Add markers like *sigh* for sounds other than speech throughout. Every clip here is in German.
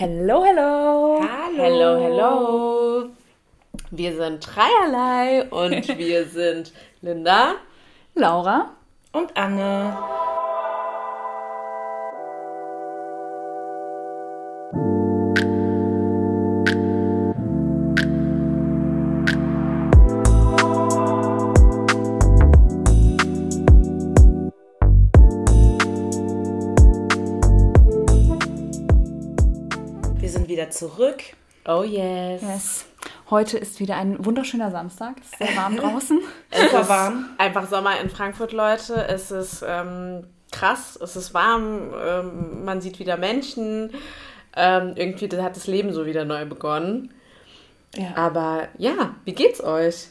Hello, hello. Hallo. Hello, hello. Wir sind Dreierlei und *laughs* wir sind Linda, Laura und Anne. Wieder zurück. Oh yes. yes. Heute ist wieder ein wunderschöner Samstag. Es ist sehr warm *laughs* draußen. ist warm. Einfach Sommer in Frankfurt, Leute. Es ist ähm, krass, es ist warm, ähm, man sieht wieder Menschen. Ähm, irgendwie hat das Leben so wieder neu begonnen. Ja. Aber ja, wie geht's euch?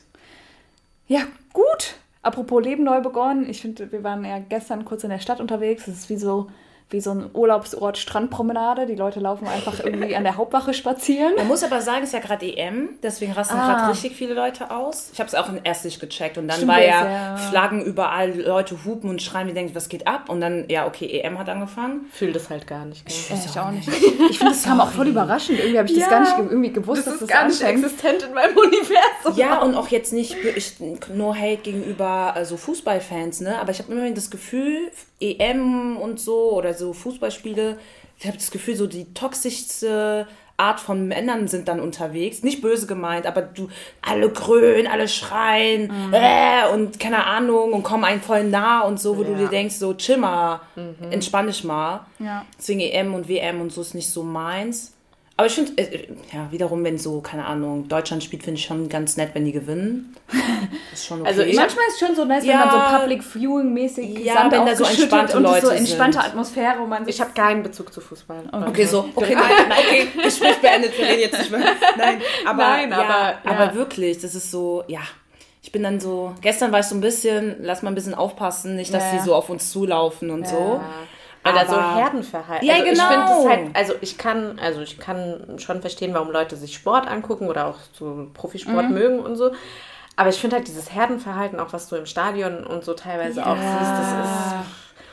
Ja, gut. Apropos Leben neu begonnen. Ich finde, wir waren ja gestern kurz in der Stadt unterwegs. Es ist wie so wie so ein Urlaubsort Strandpromenade. Die Leute laufen einfach irgendwie an der Hauptwache spazieren. Man muss aber sagen, es ist ja gerade EM, deswegen rasten ah. gerade richtig viele Leute aus. Ich habe es auch erst nicht gecheckt und dann Stimmt war ja, ja, Flaggen überall, Leute hupen und schreien, die denken, was geht ab? Und dann, ja, okay, EM hat angefangen. Fühle das halt gar nicht. Ich, ich auch nicht. Ich finde, das kam auch voll überraschend. Irgendwie habe ich ja. das gar nicht irgendwie gewusst, das dass das gar nicht existent in meinem Universum. Ja, und auch jetzt nicht ich, no hate gegenüber so also Fußballfans, ne? Aber ich habe immer das Gefühl, EM und so oder so Fußballspiele, ich habe das Gefühl, so die toxischste Art von Männern sind dann unterwegs. Nicht böse gemeint, aber du, alle grün, alle schreien mhm. äh, und keine Ahnung und kommen einen voll nah und so, wo ja. du dir denkst, so chill mal, mhm. entspann dich mal. Ja. Deswegen EM und WM und so ist nicht so meins. Aber ich finde, äh, ja, wiederum, wenn so, keine Ahnung, Deutschland spielt, finde ich schon ganz nett, wenn die gewinnen. *laughs* ist schon okay. Also manchmal ist es schon so nice, ja, wenn man so Public Viewing mäßig ja, wenn da so entspannte Leute so entspannte sind. Atmosphäre. Wo man ich habe keinen Bezug zu Fußball. Okay, okay so, okay, *laughs* nein, nein, okay, Gespräch beendet, wir reden jetzt nicht mehr. Nein, aber, nein, aber, ja, aber wirklich, das ist so, ja, ich bin dann so, gestern war ich so ein bisschen, lass mal ein bisschen aufpassen, nicht, dass ja. sie so auf uns zulaufen und ja. so. Weil da so Herdenverhalten. Ja, also genau. Ich finde halt, also ich kann, also ich kann schon verstehen, warum Leute sich Sport angucken oder auch so Profisport mhm. mögen und so. Aber ich finde halt dieses Herdenverhalten, auch was du im Stadion und so teilweise ja. auch siehst, das ist.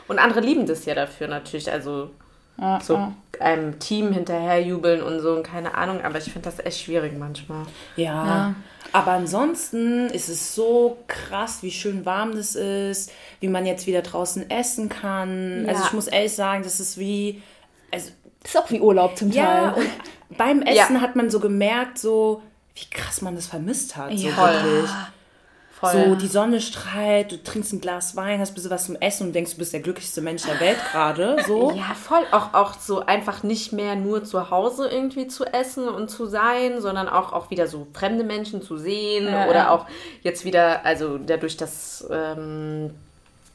Und andere lieben das ja dafür natürlich. Also ja, so ja. einem Team hinterherjubeln und so und keine Ahnung, aber ich finde das echt schwierig manchmal. Ja. Ja. Aber ansonsten ist es so krass, wie schön warm das ist, wie man jetzt wieder draußen essen kann. Also ich muss ehrlich sagen, das ist wie. Also, das ist auch wie Urlaub zum Teil. Ja, und beim Essen hat man so gemerkt, so wie krass man das vermisst hat. So wirklich. Voll. So, die Sonne strahlt, du trinkst ein Glas Wein, hast ein bisschen was zum Essen und denkst, du bist der glücklichste Mensch der Welt gerade. So. *laughs* Ja, voll. Auch, auch so einfach nicht mehr nur zu Hause irgendwie zu essen und zu sein, sondern auch, auch wieder so fremde Menschen zu sehen ja, oder auch jetzt wieder, also dadurch, dass ähm,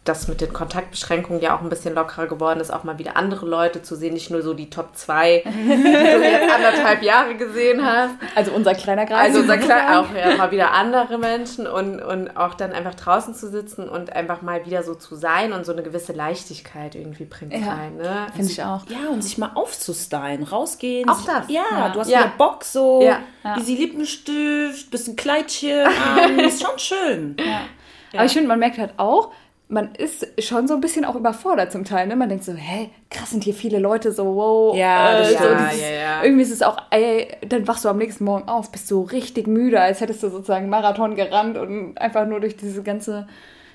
das mit den Kontaktbeschränkungen ja auch ein bisschen lockerer geworden ist, auch mal wieder andere Leute zu sehen, nicht nur so die Top 2, die du jetzt *laughs* anderthalb Jahre gesehen hast. Also unser kleiner Kreis. Also unser kleiner, auch ja, mal wieder andere Menschen und, und auch dann einfach draußen zu sitzen und einfach mal wieder so zu sein und so eine gewisse Leichtigkeit irgendwie bringt ja, rein. Ne? Finde ich auch. Ja, und sich mal aufzustylen, rausgehen. Auch das. Ja, ja. du hast ja. Bock so, ja. wie sie Lippenstift, bisschen Kleidchen, *laughs* ähm, ist schon schön. Aber ich finde, man merkt halt auch, man ist schon so ein bisschen auch überfordert zum Teil. Ne? Man denkt so, hä, krass sind hier viele Leute so, wow. Ja, äh, so ja, dieses, ja, ja. Irgendwie ist es auch, ey, dann wachst du am nächsten Morgen auf, bist du richtig müde, als hättest du sozusagen Marathon gerannt und einfach nur durch diese ganze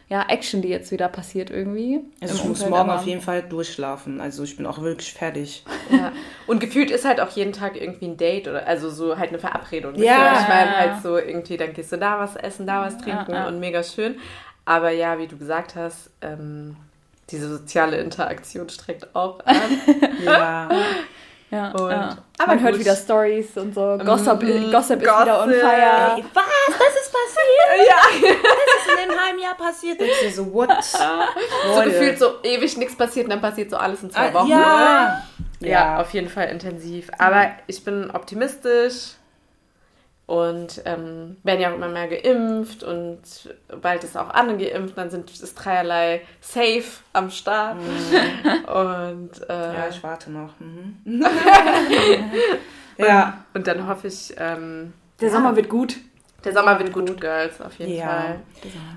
ja, Action, die jetzt wieder passiert irgendwie. Also ich muss morgen auf jeden Fall durchschlafen. Also ich bin auch wirklich fertig. Ja. *laughs* Und gefühlt ist halt auch jeden Tag irgendwie ein Date oder also so halt eine Verabredung. Ja. Ich meine halt so irgendwie, dann gehst du da was essen, da was trinken ja, ja. und mega schön. Aber ja, wie du gesagt hast, ähm, diese soziale Interaktion streckt auch an. *laughs* ja. Ja, und, ja. Aber man gut. hört wieder Stories und so. Gossip, mm, Gossip ist wieder on fire. Ey, was? Das ist passiert? *laughs* ja. Das ist in einem halben Jahr passiert. Und ich so, what? *laughs* so gefühlt so ewig nichts passiert und dann passiert so alles in zwei ah, Wochen. Ja. ja. Ja, auf jeden Fall intensiv. Aber ich bin optimistisch. Und ähm, werden ja auch immer mehr geimpft und bald ist auch Anne geimpft, dann sind, ist dreierlei safe am Start. Mhm. *laughs* Und, äh, ja, ich warte noch. Mhm. *laughs* ja. Und dann hoffe ich. Ähm, Der Sommer wird gut. Der Sommer wird gut, Girls, auf jeden ja. Fall.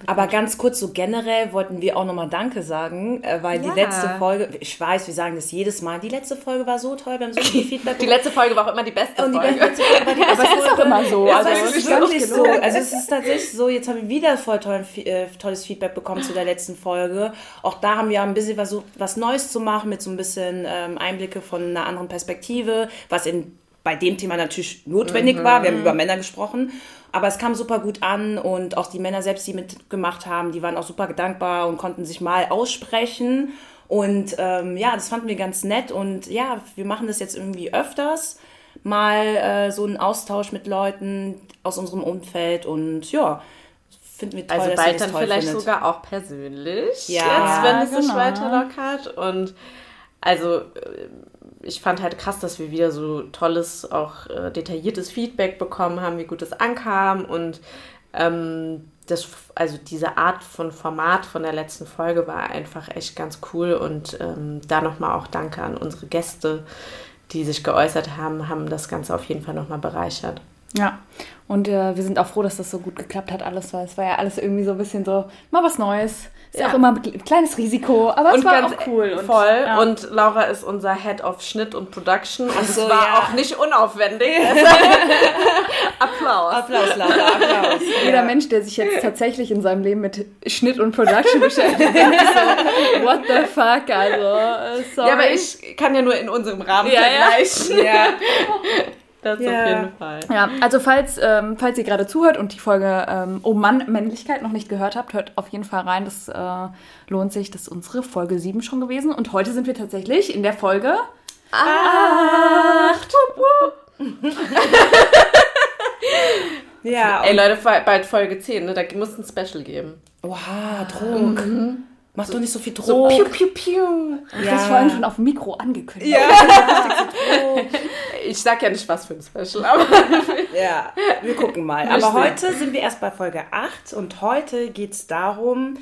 Aber ganz kurz, so generell wollten wir auch nochmal Danke sagen, äh, weil ja. die letzte Folge, ich weiß, wir sagen das jedes Mal, die letzte Folge war so toll, wir haben so viel *laughs* Feedback Die letzte Folge war auch immer die beste Und die Folge. Letzte Folge war die *laughs* aber es ist auch immer so. Also, also es ist wirklich so. Also es ist tatsächlich so, jetzt haben wir wieder voll toll, äh, tolles Feedback bekommen zu der letzten Folge. Auch da haben wir ein bisschen versucht, was Neues zu machen, mit so ein bisschen ähm, Einblicke von einer anderen Perspektive, was in bei dem Thema natürlich notwendig mhm. war. Wir haben über Männer gesprochen. Aber es kam super gut an und auch die Männer selbst, die mitgemacht haben, die waren auch super dankbar und konnten sich mal aussprechen. Und ähm, ja, das fanden wir ganz nett. Und ja, wir machen das jetzt irgendwie öfters. Mal äh, so einen Austausch mit Leuten aus unserem Umfeld. Und ja, finden wir toll, also bald dann vielleicht findet. sogar auch persönlich. Ja, jetzt, wenn es genau. sich weiter lockert. Und also ich fand halt krass, dass wir wieder so tolles, auch äh, detailliertes Feedback bekommen haben, wie gut es ankam und ähm, das, also diese Art von Format von der letzten Folge war einfach echt ganz cool und ähm, da nochmal auch Danke an unsere Gäste, die sich geäußert haben, haben das Ganze auf jeden Fall nochmal bereichert. Ja, und äh, wir sind auch froh, dass das so gut geklappt hat, alles, weil es war ja alles irgendwie so ein bisschen so, mal was Neues. Ist ja. auch immer ein kleines Risiko, aber und es war auch cool. Und, voll. Ja. Und Laura ist unser Head of Schnitt und Production. Und so, es war ja. auch nicht unaufwendig. *laughs* Applaus. Applaus, Laura, Applaus. Jeder Mensch, der sich jetzt tatsächlich in seinem Leben mit Schnitt und Production *laughs* beschäftigt, so, what the fuck, also, sorry. Ja, aber ich kann ja nur in unserem Rahmen vergleichen. Ja. *laughs* Das yeah. auf jeden Fall. Ja, also falls, ähm, falls ihr gerade zuhört und die Folge ähm, Oh Mann, Männlichkeit noch nicht gehört habt, hört auf jeden Fall rein. Das äh, lohnt sich. Das ist unsere Folge 7 schon gewesen. Und heute sind wir tatsächlich in der Folge 8. ja. Ey Leute, bald Folge 10, ne? Da muss ein Special geben. Oha, Druck. Mhm. Mach so, doch nicht so viel Druck. So piu, piu, piu. Ja. Das vorhin schon auf dem Mikro angekündigt. Ja. *laughs* ich sag ja nicht was für ein Special, aber. *laughs* ja, wir gucken mal. Aber heute sind wir erst bei Folge 8 und heute geht es darum,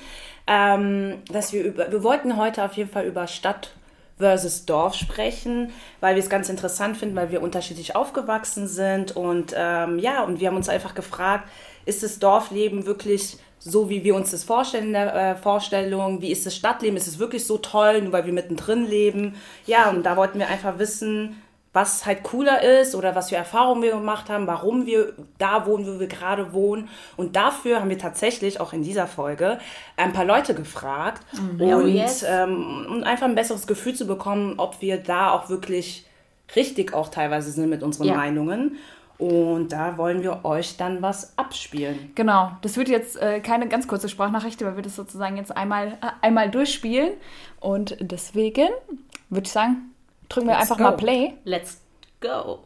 ähm, dass wir über. Wir wollten heute auf jeden Fall über Stadt versus Dorf sprechen, weil wir es ganz interessant finden, weil wir unterschiedlich aufgewachsen sind und ähm, ja, und wir haben uns einfach gefragt, ist das Dorfleben wirklich so, wie wir uns das vorstellen in der äh, Vorstellung. Wie ist das Stadtleben? Ist es wirklich so toll, nur weil wir mittendrin leben? Ja, und da wollten wir einfach wissen, was halt cooler ist oder was für Erfahrungen wir gemacht haben, warum wir da wohnen, wo wir gerade wohnen. Und dafür haben wir tatsächlich auch in dieser Folge ein paar Leute gefragt mhm. und oh, yes. ähm, um einfach ein besseres Gefühl zu bekommen, ob wir da auch wirklich richtig auch teilweise sind mit unseren ja. Meinungen. Und da wollen wir euch dann was abspielen. Genau, das wird jetzt äh, keine ganz kurze Sprachnachricht, weil wir das sozusagen jetzt einmal, äh, einmal durchspielen. Und deswegen würde ich sagen, drücken wir Let's einfach go. mal Play. Let's go.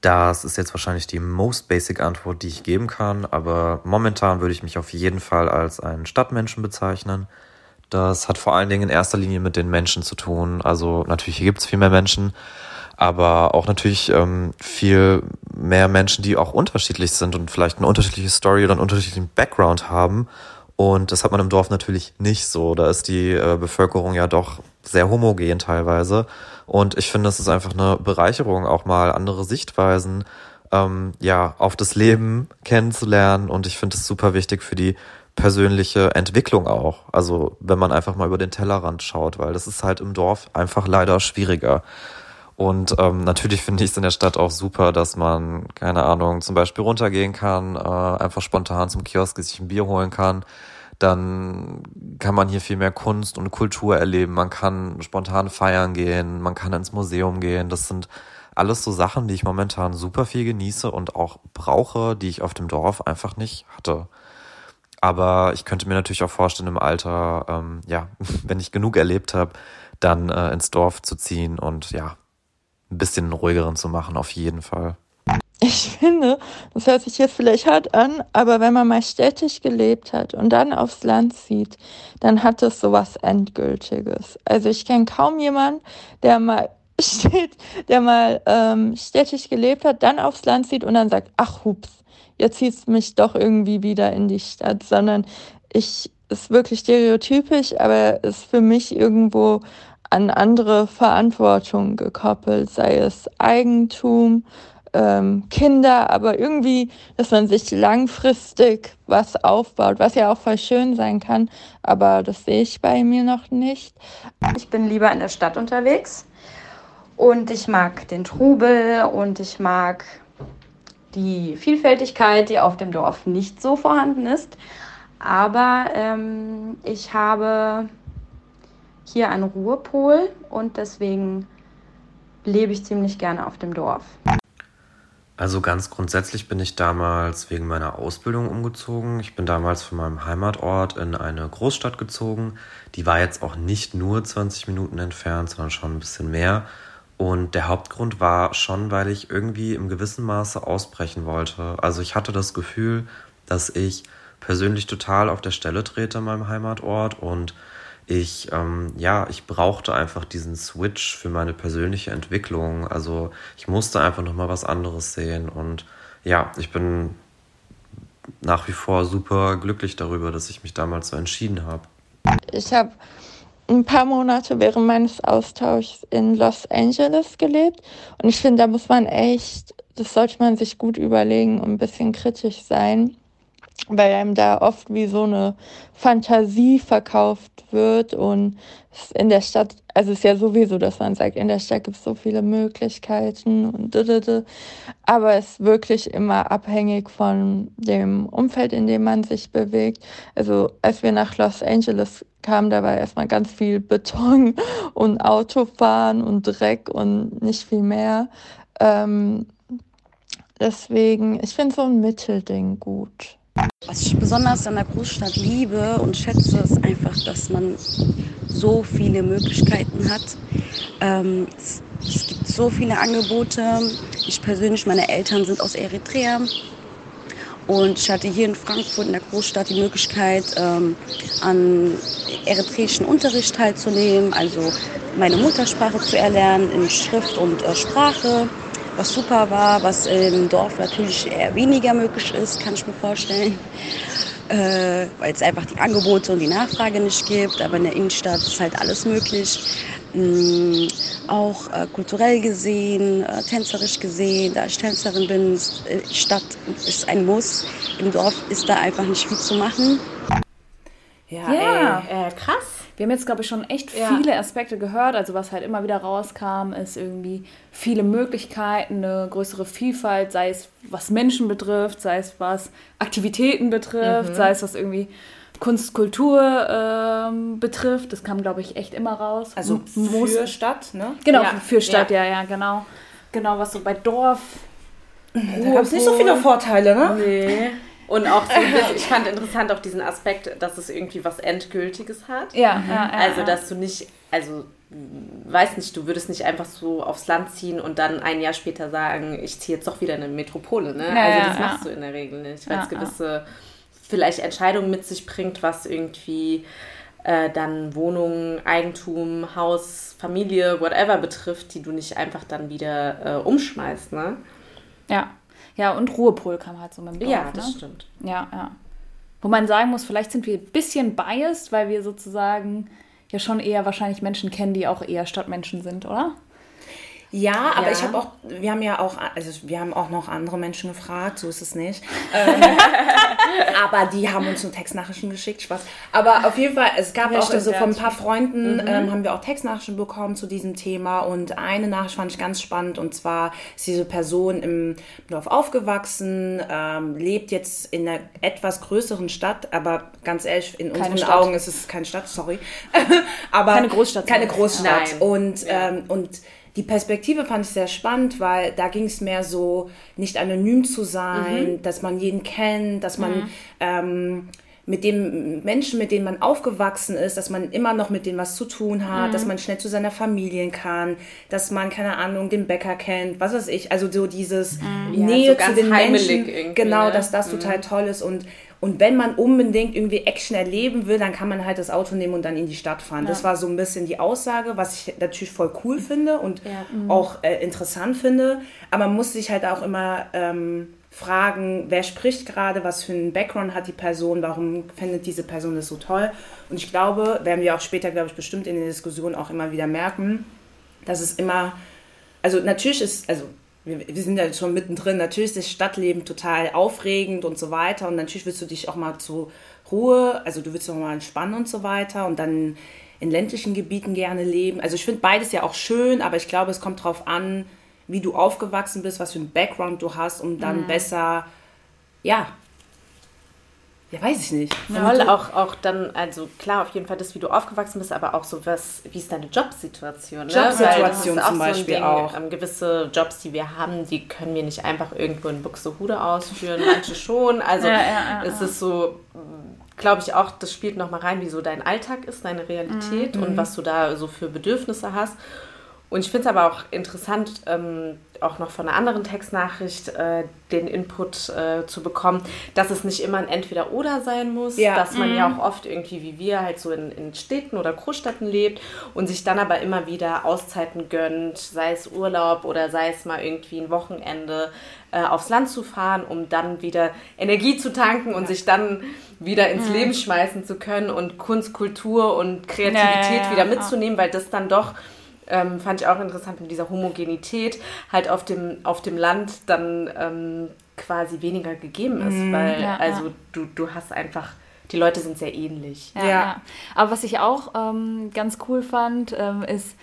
Das ist jetzt wahrscheinlich die most basic Antwort, die ich geben kann, aber momentan würde ich mich auf jeden Fall als einen Stadtmenschen bezeichnen. Das hat vor allen Dingen in erster Linie mit den Menschen zu tun. Also natürlich gibt es viel mehr Menschen, aber auch natürlich ähm, viel mehr Menschen, die auch unterschiedlich sind und vielleicht eine unterschiedliche Story oder einen unterschiedlichen Background haben. Und das hat man im Dorf natürlich nicht so. Da ist die äh, Bevölkerung ja doch sehr homogen teilweise. Und ich finde, es ist einfach eine Bereicherung, auch mal andere Sichtweisen ähm, ja auf das Leben kennenzulernen. Und ich finde es super wichtig für die persönliche Entwicklung auch. Also wenn man einfach mal über den Tellerrand schaut, weil das ist halt im Dorf einfach leider schwieriger. Und ähm, natürlich finde ich es in der Stadt auch super, dass man, keine Ahnung, zum Beispiel runtergehen kann, äh, einfach spontan zum Kiosk sich ein Bier holen kann. Dann kann man hier viel mehr Kunst und Kultur erleben. Man kann spontan feiern gehen, man kann ins Museum gehen. Das sind alles so Sachen, die ich momentan super viel genieße und auch brauche, die ich auf dem Dorf einfach nicht hatte. Aber ich könnte mir natürlich auch vorstellen, im Alter, ähm, ja, *laughs* wenn ich genug erlebt habe, dann äh, ins Dorf zu ziehen und ja, ein bisschen ruhigeren zu machen, auf jeden Fall. Ich finde, das hört sich jetzt vielleicht hart an, aber wenn man mal städtisch gelebt hat und dann aufs Land zieht, dann hat es sowas Endgültiges. Also ich kenne kaum jemanden, der mal *laughs* steht, der mal ähm, städtisch gelebt hat, dann aufs Land zieht und dann sagt, ach hups, jetzt zieht es mich doch irgendwie wieder in die Stadt, sondern ich ist wirklich stereotypisch, aber ist für mich irgendwo an andere Verantwortung gekoppelt, sei es Eigentum, ähm, Kinder, aber irgendwie, dass man sich langfristig was aufbaut, was ja auch voll schön sein kann, aber das sehe ich bei mir noch nicht. Ich bin lieber in der Stadt unterwegs und ich mag den Trubel und ich mag die Vielfältigkeit, die auf dem Dorf nicht so vorhanden ist. Aber ähm, ich habe hier einen Ruhepol und deswegen lebe ich ziemlich gerne auf dem Dorf. Also ganz grundsätzlich bin ich damals wegen meiner Ausbildung umgezogen. Ich bin damals von meinem Heimatort in eine Großstadt gezogen. Die war jetzt auch nicht nur 20 Minuten entfernt, sondern schon ein bisschen mehr. Und der Hauptgrund war schon, weil ich irgendwie im gewissen Maße ausbrechen wollte. Also ich hatte das Gefühl, dass ich persönlich total auf der Stelle trete in meinem Heimatort und ich, ähm, ja, ich brauchte einfach diesen Switch für meine persönliche Entwicklung. Also ich musste einfach nochmal was anderes sehen und ja, ich bin nach wie vor super glücklich darüber, dass ich mich damals so entschieden habe. Ich habe ein paar Monate während meines Austauschs in Los Angeles gelebt. Und ich finde, da muss man echt, das sollte man sich gut überlegen und ein bisschen kritisch sein, weil einem da oft wie so eine Fantasie verkauft wird und in der Stadt, also es ist ja sowieso, dass man sagt, in der Stadt gibt es so viele Möglichkeiten und dödödö, aber es ist wirklich immer abhängig von dem Umfeld, in dem man sich bewegt. Also als wir nach Los Angeles kamen, da war erstmal ganz viel Beton *laughs* und Autofahren und Dreck und nicht viel mehr. Ähm, deswegen, ich finde so ein Mittelding gut. Was ich besonders an der Großstadt liebe und schätze, ist einfach, dass man so viele Möglichkeiten hat. Ähm, es, es, gibt so viele Angebote. Ich persönlich, meine Eltern sind aus Eritrea. Und ich hatte hier in Frankfurt in der Großstadt die Möglichkeit, ähm, an eritreischen Unterricht teilzunehmen, also meine Muttersprache zu erlernen in Schrift und äh, Sprache was super war, was im Dorf natürlich eher weniger möglich ist, kann ich mir vorstellen. Äh, weil es einfach die Angebote und die Nachfrage nicht gibt. Aber in der Innenstadt ist halt alles möglich. Ähm, auch äh, kulturell gesehen, äh, tänzerisch gesehen, da ich Tänzerin bin, ist, äh, Stadt ist ein Muss. Im Dorf ist da einfach nicht viel zu machen. Ja, ja. Ey, krass wir haben jetzt, glaube ich, schon echt ja. viele Aspekte gehört. Also was halt immer wieder rauskam, ist irgendwie viele Möglichkeiten, eine größere Vielfalt, sei es was Menschen betrifft, sei es was Aktivitäten betrifft, mhm. sei es was irgendwie Kunst, Kultur ähm, betrifft. Das kam, glaube ich, echt immer raus. Also für Stadt, ne? Genau, ja. für Stadt, ja. ja, ja, genau. Genau, was so bei Dorf. Da gab es nicht so viele Vorteile, ne? Nee. Und auch so, *laughs* ich fand interessant auch diesen Aspekt, dass es irgendwie was Endgültiges hat. Ja, mhm. ja, ja Also, dass du nicht, also, weiß nicht, du würdest nicht einfach so aufs Land ziehen und dann ein Jahr später sagen, ich ziehe jetzt doch wieder in eine Metropole, ne? Ja, also, das machst du in der Regel nicht, weil es gewisse, vielleicht Entscheidungen mit sich bringt, was irgendwie äh, dann Wohnung, Eigentum, Haus, Familie, whatever betrifft, die du nicht einfach dann wieder äh, umschmeißt, ne? Ja. Ja, und Ruhepol kam halt so mit dem. Ja, das ne? stimmt. Ja, ja. Wo man sagen muss, vielleicht sind wir ein bisschen biased, weil wir sozusagen ja schon eher wahrscheinlich Menschen kennen, die auch eher Stadtmenschen sind, oder? Ja, aber ja. ich habe auch, wir haben ja auch, also wir haben auch noch andere Menschen gefragt, so ist es nicht. *laughs* Ähm, aber die haben uns nur Textnachrichten geschickt, Spaß. Aber auf jeden Fall, es gab ja, auch, also von ein paar Freunden mhm. ähm, haben wir auch Textnachrichten bekommen zu diesem Thema und eine Nachricht fand ich ganz spannend und zwar ist diese Person im Dorf aufgewachsen, ähm, lebt jetzt in einer etwas größeren Stadt, aber ganz ehrlich, in keine unseren Stadt. Augen ist es keine Stadt, sorry. *laughs* aber keine Großstadt. Keine Großstadt. Nein. Und, ja. ähm, und die Perspektive fand ich sehr spannend, weil da ging es mehr so, nicht anonym zu sein, mhm. dass man jeden kennt, dass man mhm. ähm, mit dem Menschen, mit denen man aufgewachsen ist, dass man immer noch mit denen was zu tun hat, mhm. dass man schnell zu seiner Familie kann, dass man, keine Ahnung, den Bäcker kennt, was weiß ich, also so dieses mhm. Nähe ja, so zu den Menschen. Genau, ne? dass das mhm. total toll ist und und wenn man unbedingt irgendwie Action erleben will, dann kann man halt das Auto nehmen und dann in die Stadt fahren. Ja. Das war so ein bisschen die Aussage, was ich natürlich voll cool finde und ja. mhm. auch äh, interessant finde. Aber man muss sich halt auch immer ähm, fragen, wer spricht gerade, was für einen Background hat die Person, warum findet diese Person das so toll. Und ich glaube, werden wir auch später, glaube ich, bestimmt in der Diskussion auch immer wieder merken, dass es immer, also natürlich ist, also wir, wir sind ja schon mittendrin. Natürlich ist das Stadtleben total aufregend und so weiter. Und natürlich willst du dich auch mal zur Ruhe, also du willst auch mal entspannen und so weiter. Und dann in ländlichen Gebieten gerne leben. Also ich finde beides ja auch schön, aber ich glaube, es kommt darauf an, wie du aufgewachsen bist, was für ein Background du hast, um dann mhm. besser, ja, ja, weiß ich nicht. Ja, weil auch, auch dann, also klar, auf jeden Fall das, wie du aufgewachsen bist, aber auch so was, wie ist deine Jobsituation? Ne? Jobsituation zum Beispiel so auch. Ähm, gewisse Jobs, die wir haben, die können wir nicht einfach irgendwo in Buxtehude ausführen, manche schon. Also ja, ja, es ist so, glaube ich auch, das spielt nochmal rein, wie so dein Alltag ist, deine Realität mhm. und was du da so für Bedürfnisse hast. Und ich finde es aber auch interessant, ähm, auch noch von einer anderen Textnachricht äh, den Input äh, zu bekommen, dass es nicht immer ein Entweder-Oder sein muss, ja. dass man mhm. ja auch oft irgendwie wie wir halt so in, in Städten oder Großstädten lebt und sich dann aber immer wieder Auszeiten gönnt, sei es Urlaub oder sei es mal irgendwie ein Wochenende äh, aufs Land zu fahren, um dann wieder Energie zu tanken und ja. sich dann wieder ins mhm. Leben schmeißen zu können und Kunst, Kultur und Kreativität ja, wieder mitzunehmen, weil das dann doch ähm, fand ich auch interessant mit dieser Homogenität halt auf dem, auf dem Land dann ähm, quasi weniger gegeben ist, mhm, weil ja, also ja. Du, du hast einfach die Leute sind sehr ähnlich. Ja, ja. Aber was ich auch ähm, ganz cool fand, ähm, ist,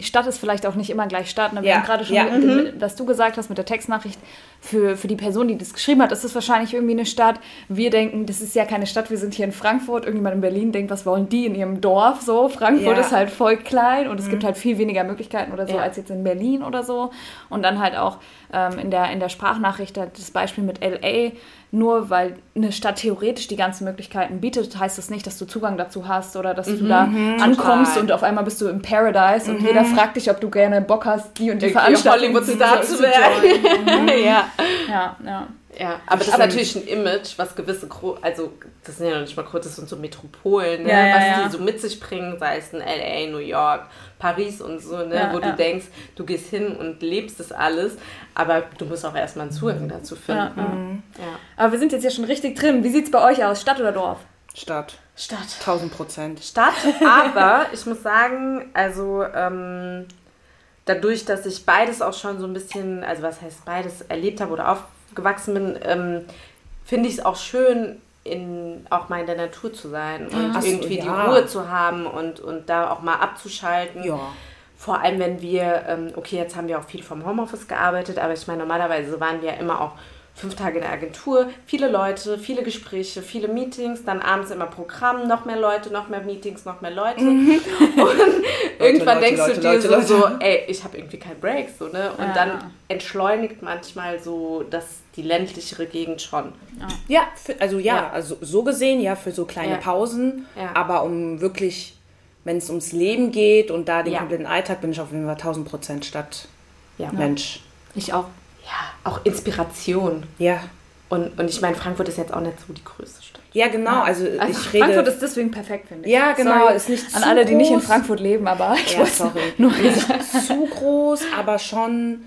Stadt ist vielleicht auch nicht immer gleich Stadt. Ne? Wir ja. haben gerade schon, ja. mhm. was du gesagt hast mit der Textnachricht, für, für die Person, die das geschrieben hat, ist es wahrscheinlich irgendwie eine Stadt. Wir denken, das ist ja keine Stadt, wir sind hier in Frankfurt. Irgendjemand in Berlin denkt, was wollen die in ihrem Dorf so? Frankfurt ja. ist halt voll klein und es mhm. gibt halt viel weniger Möglichkeiten oder so als jetzt in Berlin oder so. Und dann halt auch ähm, in, der, in der Sprachnachricht das Beispiel mit LA nur weil eine Stadt theoretisch die ganzen Möglichkeiten bietet, heißt das nicht, dass du Zugang dazu hast oder dass mhm, du da ankommst total. und auf einmal bist du im Paradise mhm. und jeder fragt dich, ob du gerne Bock hast, die und die Veranstaltung zu werden. *laughs* ja. Ja, ja. Ja, aber das ist natürlich ein Image, was gewisse, Gro also das sind ja noch nicht mal kurz, das sind so Metropolen, ne? ja, was ja, die so mit sich bringen, sei es in LA, New York, Paris und so, ne? wo du denkst, du gehst hin und lebst das alles, aber du musst auch erstmal einen Zugang dazu finden. Mhm. Aber wir sind jetzt ja schon richtig drin. Wie sieht es bei euch aus, Stadt oder Dorf? Stadt. Stadt. 1000 Prozent. Stadt, *laughs* aber ich muss sagen, also ähm, dadurch, dass ich beides auch schon so ein bisschen, also was heißt beides erlebt habe oder auf gewachsen bin, ähm, finde ich es auch schön, in, auch mal in der Natur zu sein und Ach irgendwie ja. die Ruhe zu haben und, und da auch mal abzuschalten. Ja. Vor allem, wenn wir, ähm, okay, jetzt haben wir auch viel vom Homeoffice gearbeitet, aber ich meine, normalerweise waren wir immer auch fünf Tage in der Agentur, viele Leute, viele Gespräche, viele Meetings, dann abends immer Programm, noch mehr Leute, noch mehr Meetings, noch mehr Leute. Mhm. Und irgendwann Leute, denkst Leute, du dir Leute, so, so, ey, ich habe irgendwie keinen Break, so, ne? Und ja. dann entschleunigt manchmal so das, die ländlichere Gegend schon. Ja, für, also ja, ja, also so gesehen, ja, für so kleine ja. Pausen, aber um wirklich, wenn es ums Leben geht und da den kompletten Alltag, bin ich auf jeden Fall 1000 Prozent Stadt. Mensch. Ich auch ja, auch Inspiration. Ja. Und, und ich meine, Frankfurt ist jetzt auch nicht so die größte Stadt. Ja, genau. Also, also ich rede, Frankfurt ist deswegen perfekt, finde ich. Ja, genau. Sorry ist nicht an alle, die nicht in Frankfurt leben, aber ich ja, weiß sorry. *laughs* Nur nicht zu groß, aber schon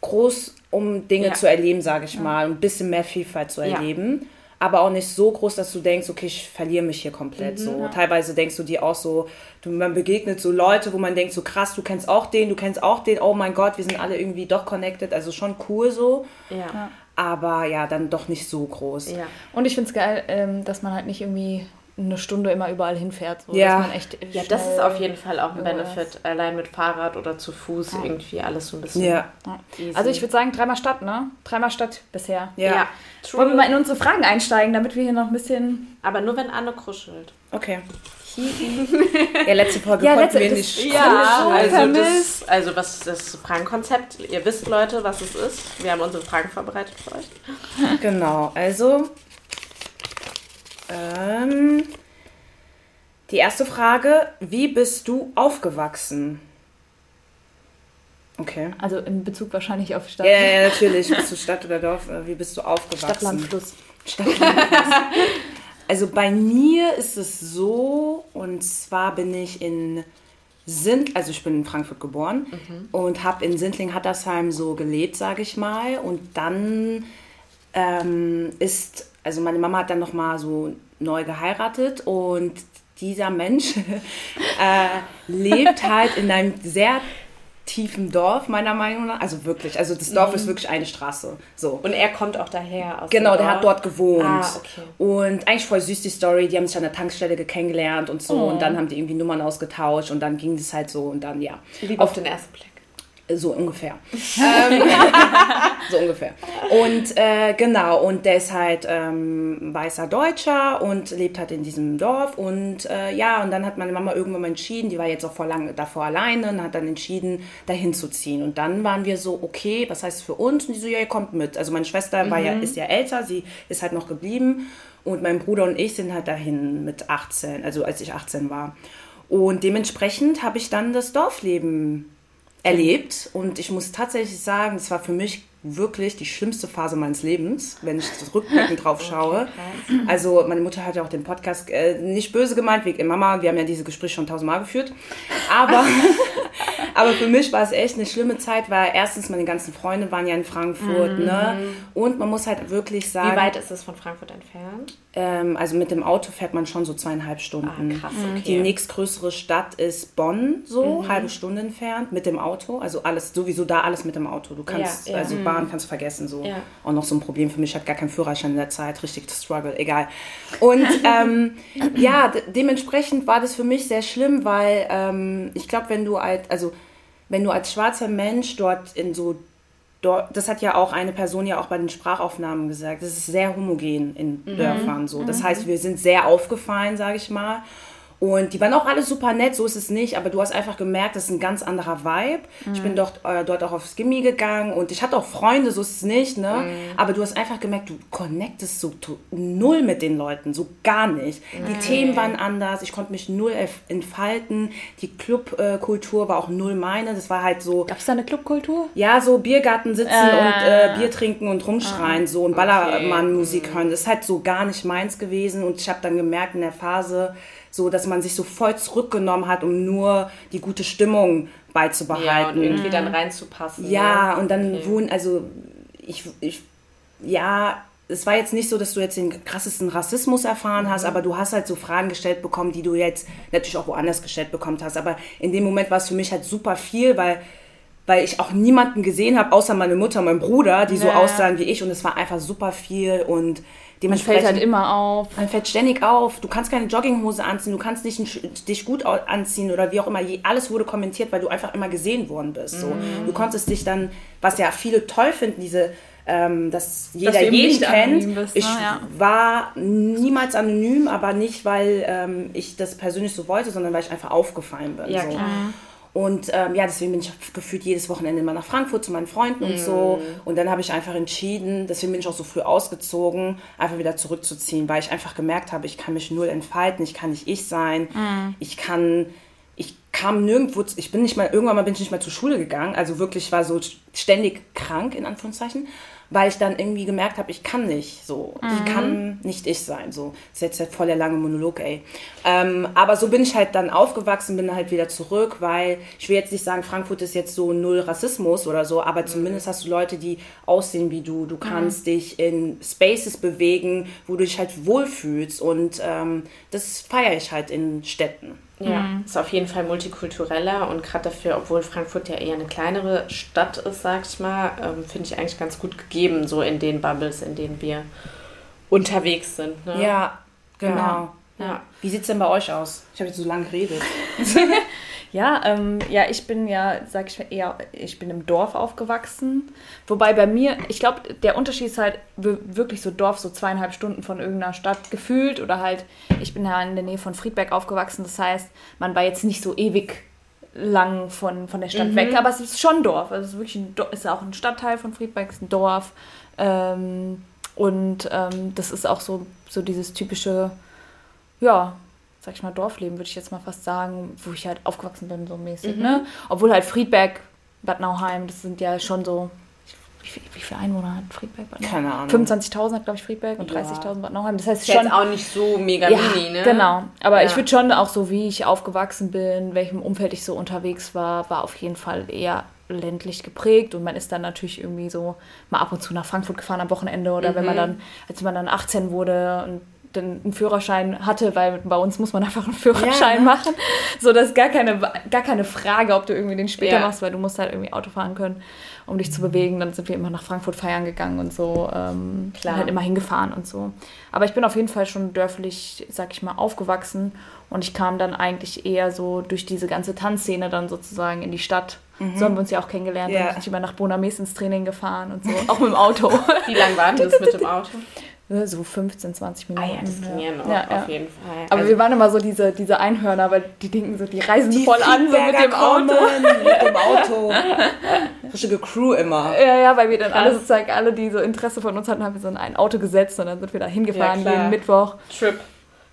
groß, um Dinge ja. zu erleben, sage ich ja. mal. Ein bisschen mehr Vielfalt zu erleben. Ja aber auch nicht so groß, dass du denkst, okay, ich verliere mich hier komplett. Mhm, so ja. teilweise denkst du dir auch so, du, man begegnet so Leute, wo man denkt, so krass, du kennst auch den, du kennst auch den, oh mein Gott, wir sind alle irgendwie doch connected, also schon cool so. Ja. Aber ja, dann doch nicht so groß. Ja. Und ich finde es geil, ähm, dass man halt nicht irgendwie eine Stunde immer überall hinfährt. So, ja. ja, das ist auf jeden Fall auch ein Benefit, allein mit Fahrrad oder zu Fuß ja. irgendwie alles so ein bisschen. Ja. Also ich würde sagen, dreimal Stadt, ne? Dreimal Stadt bisher. Ja. ja. Wollen wir mal in unsere Fragen einsteigen, damit wir hier noch ein bisschen. Aber nur wenn Anne kuschelt. Okay. *laughs* ja, letzte Folge ja, konnten letzte, wir nicht Ja, also, das, also was das Fragenkonzept, ihr wisst Leute, was es ist. Wir haben unsere Fragen vorbereitet für euch. Genau, also ähm, die erste Frage, wie bist du aufgewachsen? Okay. Also in Bezug wahrscheinlich auf Stadt. Ja, ja natürlich. Bist du Stadt oder Dorf? Äh, wie bist du aufgewachsen? Stadt, Land, Fluss. Stadt, Land, Fluss. Also bei mir ist es so, und zwar bin ich in Sint, also ich bin in Frankfurt geboren mhm. und habe in Sindling-Hattersheim so gelebt, sage ich mal. Und dann ähm, ist also meine Mama hat dann nochmal so neu geheiratet und dieser Mensch *laughs* äh, lebt halt in einem sehr tiefem Dorf, meiner Meinung nach. Also wirklich, also das Dorf mhm. ist wirklich eine Straße. So. Und er kommt auch daher aus Genau, der hat dort gewohnt. Ah, okay. Und eigentlich voll süß die Story. Die haben sich an der Tankstelle kennengelernt und so. Oh. Und dann haben die irgendwie Nummern ausgetauscht und dann ging das halt so und dann, ja. Liebe auf den ersten Blick. So ungefähr. *laughs* ähm, *laughs* so ungefähr. Und äh, genau, und der ist halt ähm, weißer Deutscher und lebt halt in diesem Dorf. Und äh, ja, und dann hat meine Mama irgendwann mal entschieden, die war jetzt auch vor lange davor alleine und hat dann entschieden, dahin zu ziehen. Und dann waren wir so, okay, was heißt für uns? Und die so, ja, ihr kommt mit. Also meine Schwester mhm. war ja, ist ja älter, sie ist halt noch geblieben. Und mein Bruder und ich sind halt dahin mit 18, also als ich 18 war. Und dementsprechend habe ich dann das Dorfleben erlebt. Und ich muss tatsächlich sagen, es war für mich wirklich die schlimmste Phase meines Lebens, wenn ich rückblickend *laughs* drauf schaue. Okay, also meine Mutter hat ja auch den Podcast äh, nicht böse gemeint, wie Mama, wir haben ja diese Gespräche schon tausendmal geführt, aber, *laughs* aber für mich war es echt eine schlimme Zeit, weil erstens meine ganzen Freunde waren ja in Frankfurt, mhm. ne? Und man muss halt wirklich sagen... Wie weit ist es von Frankfurt entfernt? Ähm, also mit dem Auto fährt man schon so zweieinhalb Stunden. Ah, krass, okay. Die nächstgrößere Stadt ist Bonn, so mhm. halbe Stunde entfernt mit dem Auto. Also alles sowieso da alles mit dem Auto. Du kannst ja, ja. also mhm. Bahn kannst du vergessen so. Ja. Auch noch so ein Problem für mich. Ich hatte gar keinen Führerschein in der Zeit, richtig struggle. Egal. Und *laughs* ähm, ja, dementsprechend war das für mich sehr schlimm, weil ähm, ich glaube, wenn du als also wenn du als schwarzer Mensch dort in so dort, das hat ja auch eine Person ja auch bei den Sprachaufnahmen gesagt, das ist sehr homogen in mhm. Dörfern so. Das mhm. heißt, wir sind sehr aufgefallen, sage ich mal. Und die waren auch alle super nett, so ist es nicht, aber du hast einfach gemerkt, das ist ein ganz anderer Vibe. Mhm. Ich bin dort, äh, dort auch aufs Gimmi gegangen und ich hatte auch Freunde, so ist es nicht, ne? Mhm. Aber du hast einfach gemerkt, du connectest so null mit den Leuten, so gar nicht. Mhm. Die Themen waren anders, ich konnte mich null entfalten, die Clubkultur war auch null meine, das war halt so... Gab es da eine Clubkultur? Ja, so Biergarten sitzen äh. und äh, Bier trinken und rumschreien, so und Ballermann-Musik okay. hören, das ist halt so gar nicht meins gewesen und ich habe dann gemerkt in der Phase, so dass man sich so voll zurückgenommen hat, um nur die gute Stimmung beizubehalten. Ja, und irgendwie mhm. dann reinzupassen. Ja, ne? und dann okay. wohnen, also ich, ich, ja, es war jetzt nicht so, dass du jetzt den krassesten Rassismus erfahren hast, mhm. aber du hast halt so Fragen gestellt bekommen, die du jetzt natürlich auch woanders gestellt bekommen hast. Aber in dem Moment war es für mich halt super viel, weil weil ich auch niemanden gesehen habe, außer meine Mutter und mein Bruder, die ja. so aussahen wie ich und es war einfach super viel und Dementsprechend, man fällt halt immer auf. Man fällt ständig auf. Du kannst keine Jogginghose anziehen, du kannst nicht dich gut anziehen oder wie auch immer. Alles wurde kommentiert, weil du einfach immer gesehen worden bist. So. Mhm. Du konntest dich dann, was ja viele toll finden, diese ähm, dass jeder dass jeden kennt. Bist, ich ne? ja. war niemals anonym, aber nicht, weil ähm, ich das persönlich so wollte, sondern weil ich einfach aufgefallen bin. Ja, so. Und ähm, ja, deswegen bin ich gefühlt jedes Wochenende immer nach Frankfurt zu meinen Freunden mm. und so. Mhm. Und dann habe ich einfach entschieden, deswegen bin ich auch so früh ausgezogen, einfach wieder zurückzuziehen, weil ich einfach gemerkt habe, ich kann mich null entfalten, ich kann nicht ich sein, mm. ich kann, ich kam nirgendwo, ich bin nicht mal, irgendwann mal bin ich nicht mehr zur Schule gegangen, also wirklich war so ständig krank, in Anführungszeichen weil ich dann irgendwie gemerkt habe, ich kann nicht so. Mhm. Ich kann nicht ich sein. So. Das ist jetzt halt voll der lange Monolog, ey. Ähm, aber so bin ich halt dann aufgewachsen, bin halt wieder zurück, weil ich will jetzt nicht sagen, Frankfurt ist jetzt so null Rassismus oder so, aber mhm. zumindest hast du Leute, die aussehen wie du. Du kannst mhm. dich in Spaces bewegen, wo du dich halt wohlfühlst. Und ähm, das feiere ich halt in Städten. Ja, mhm. ist auf jeden Fall multikultureller und gerade dafür, obwohl Frankfurt ja eher eine kleinere Stadt ist, sag ich mal, ähm, finde ich eigentlich ganz gut gegeben, so in den Bubbles, in denen wir unterwegs sind. Ne? Ja, genau. Ja. Wie sieht es denn bei euch aus? Ich habe jetzt so lange geredet. *laughs* Ja, ähm, ja, ich bin ja, sag ich eher, ich bin im Dorf aufgewachsen. Wobei bei mir, ich glaube, der Unterschied ist halt wirklich so Dorf, so zweieinhalb Stunden von irgendeiner Stadt gefühlt. Oder halt, ich bin ja in der Nähe von Friedberg aufgewachsen. Das heißt, man war jetzt nicht so ewig lang von, von der Stadt mhm. weg, aber es ist schon Dorf. Also es ist wirklich ein Dorf, ist auch ein Stadtteil von Friedberg, es ist ein Dorf. Ähm, und ähm, das ist auch so, so dieses typische, ja, sag ich mal, Dorfleben, würde ich jetzt mal fast sagen, wo ich halt aufgewachsen bin, so mäßig, mhm. ne? Obwohl halt Friedberg, Bad Nauheim, das sind ja schon so, wie, viel, wie viele Einwohner hat Friedberg? Bad Keine Ahnung. 25.000 hat, glaube ich, Friedberg und ja. 30.000 Bad Nauheim. Das heißt schon. Jetzt auch nicht so mega ja, mini, ne? Genau. Aber ja. ich würde schon auch so, wie ich aufgewachsen bin, welchem Umfeld ich so unterwegs war, war auf jeden Fall eher ländlich geprägt und man ist dann natürlich irgendwie so mal ab und zu nach Frankfurt gefahren am Wochenende oder mhm. wenn man mhm. dann, als man dann 18 wurde und dann einen Führerschein hatte, weil bei uns muss man einfach einen Führerschein ja, ne? machen. So, das ist gar keine, gar keine Frage, ob du irgendwie den später ja. machst, weil du musst halt irgendwie Auto fahren können, um dich zu bewegen. Dann sind wir immer nach Frankfurt feiern gegangen und so. Ähm, Klar. Halt immer hingefahren und so. Aber ich bin auf jeden Fall schon dörflich, sag ich mal, aufgewachsen und ich kam dann eigentlich eher so durch diese ganze Tanzszene dann sozusagen in die Stadt. Mhm. So haben wir uns ja auch kennengelernt. Ja. Dann bin ich immer nach Bonames ins Training gefahren und so. *laughs* Auch mit dem Auto. Wie lange war das *laughs* mit dem Auto? So 15, 20 Minuten. Ah, ja, das ging ja, noch, ja, auf jeden Fall. Aber also, wir waren immer so diese, diese Einhörner, weil die denken so, die reisen die voll an, so mit dem Auto. mit dem Auto. Richtige Crew immer. Ja, ja, weil wir dann Krass. alle sozusagen, alle, die so Interesse von uns hatten, haben wir so in ein Auto gesetzt und dann sind wir da hingefahren ja, jeden Mittwoch. Trip.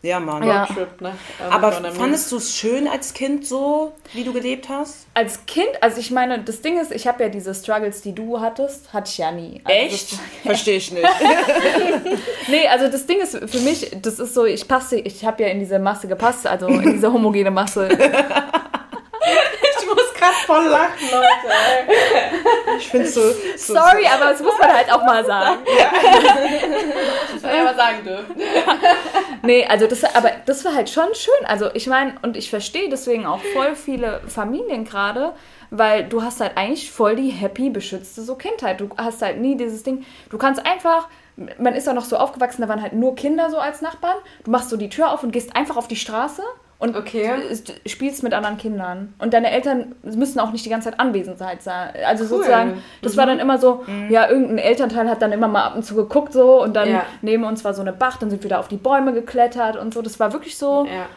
Ja, Mann. Ja. Ne? Aber fandest du es schön als Kind so, wie du gelebt hast? Als Kind, also ich meine, das Ding ist, ich habe ja diese Struggles, die du hattest, hatte ich ja nie. Also Echt? *laughs* Verstehe ich nicht. *laughs* nee, also das Ding ist für mich, das ist so, ich passe, ich habe ja in diese Masse gepasst, also in diese homogene Masse. *laughs* ich muss gerade voll lachen, Leute. Ich finde so, so, Sorry, so. aber das muss man halt auch mal sagen. Ja. Das soll ja mal sagen dürfen. *laughs* Nee, also das, aber das war halt schon schön. Also ich meine, und ich verstehe deswegen auch voll viele Familien gerade, weil du hast halt eigentlich voll die happy, beschützte so Kindheit. Du hast halt nie dieses Ding, du kannst einfach man ist auch noch so aufgewachsen, da waren halt nur Kinder so als Nachbarn. Du machst so die Tür auf und gehst einfach auf die Straße und okay. spielst mit anderen Kindern. Und deine Eltern müssen auch nicht die ganze Zeit anwesend sein. Also cool. sozusagen, das mhm. war dann immer so, mhm. ja, irgendein Elternteil hat dann immer mal ab und zu geguckt so und dann ja. neben uns war so eine Bach, dann sind wir da auf die Bäume geklettert und so. Das war wirklich so. Ja.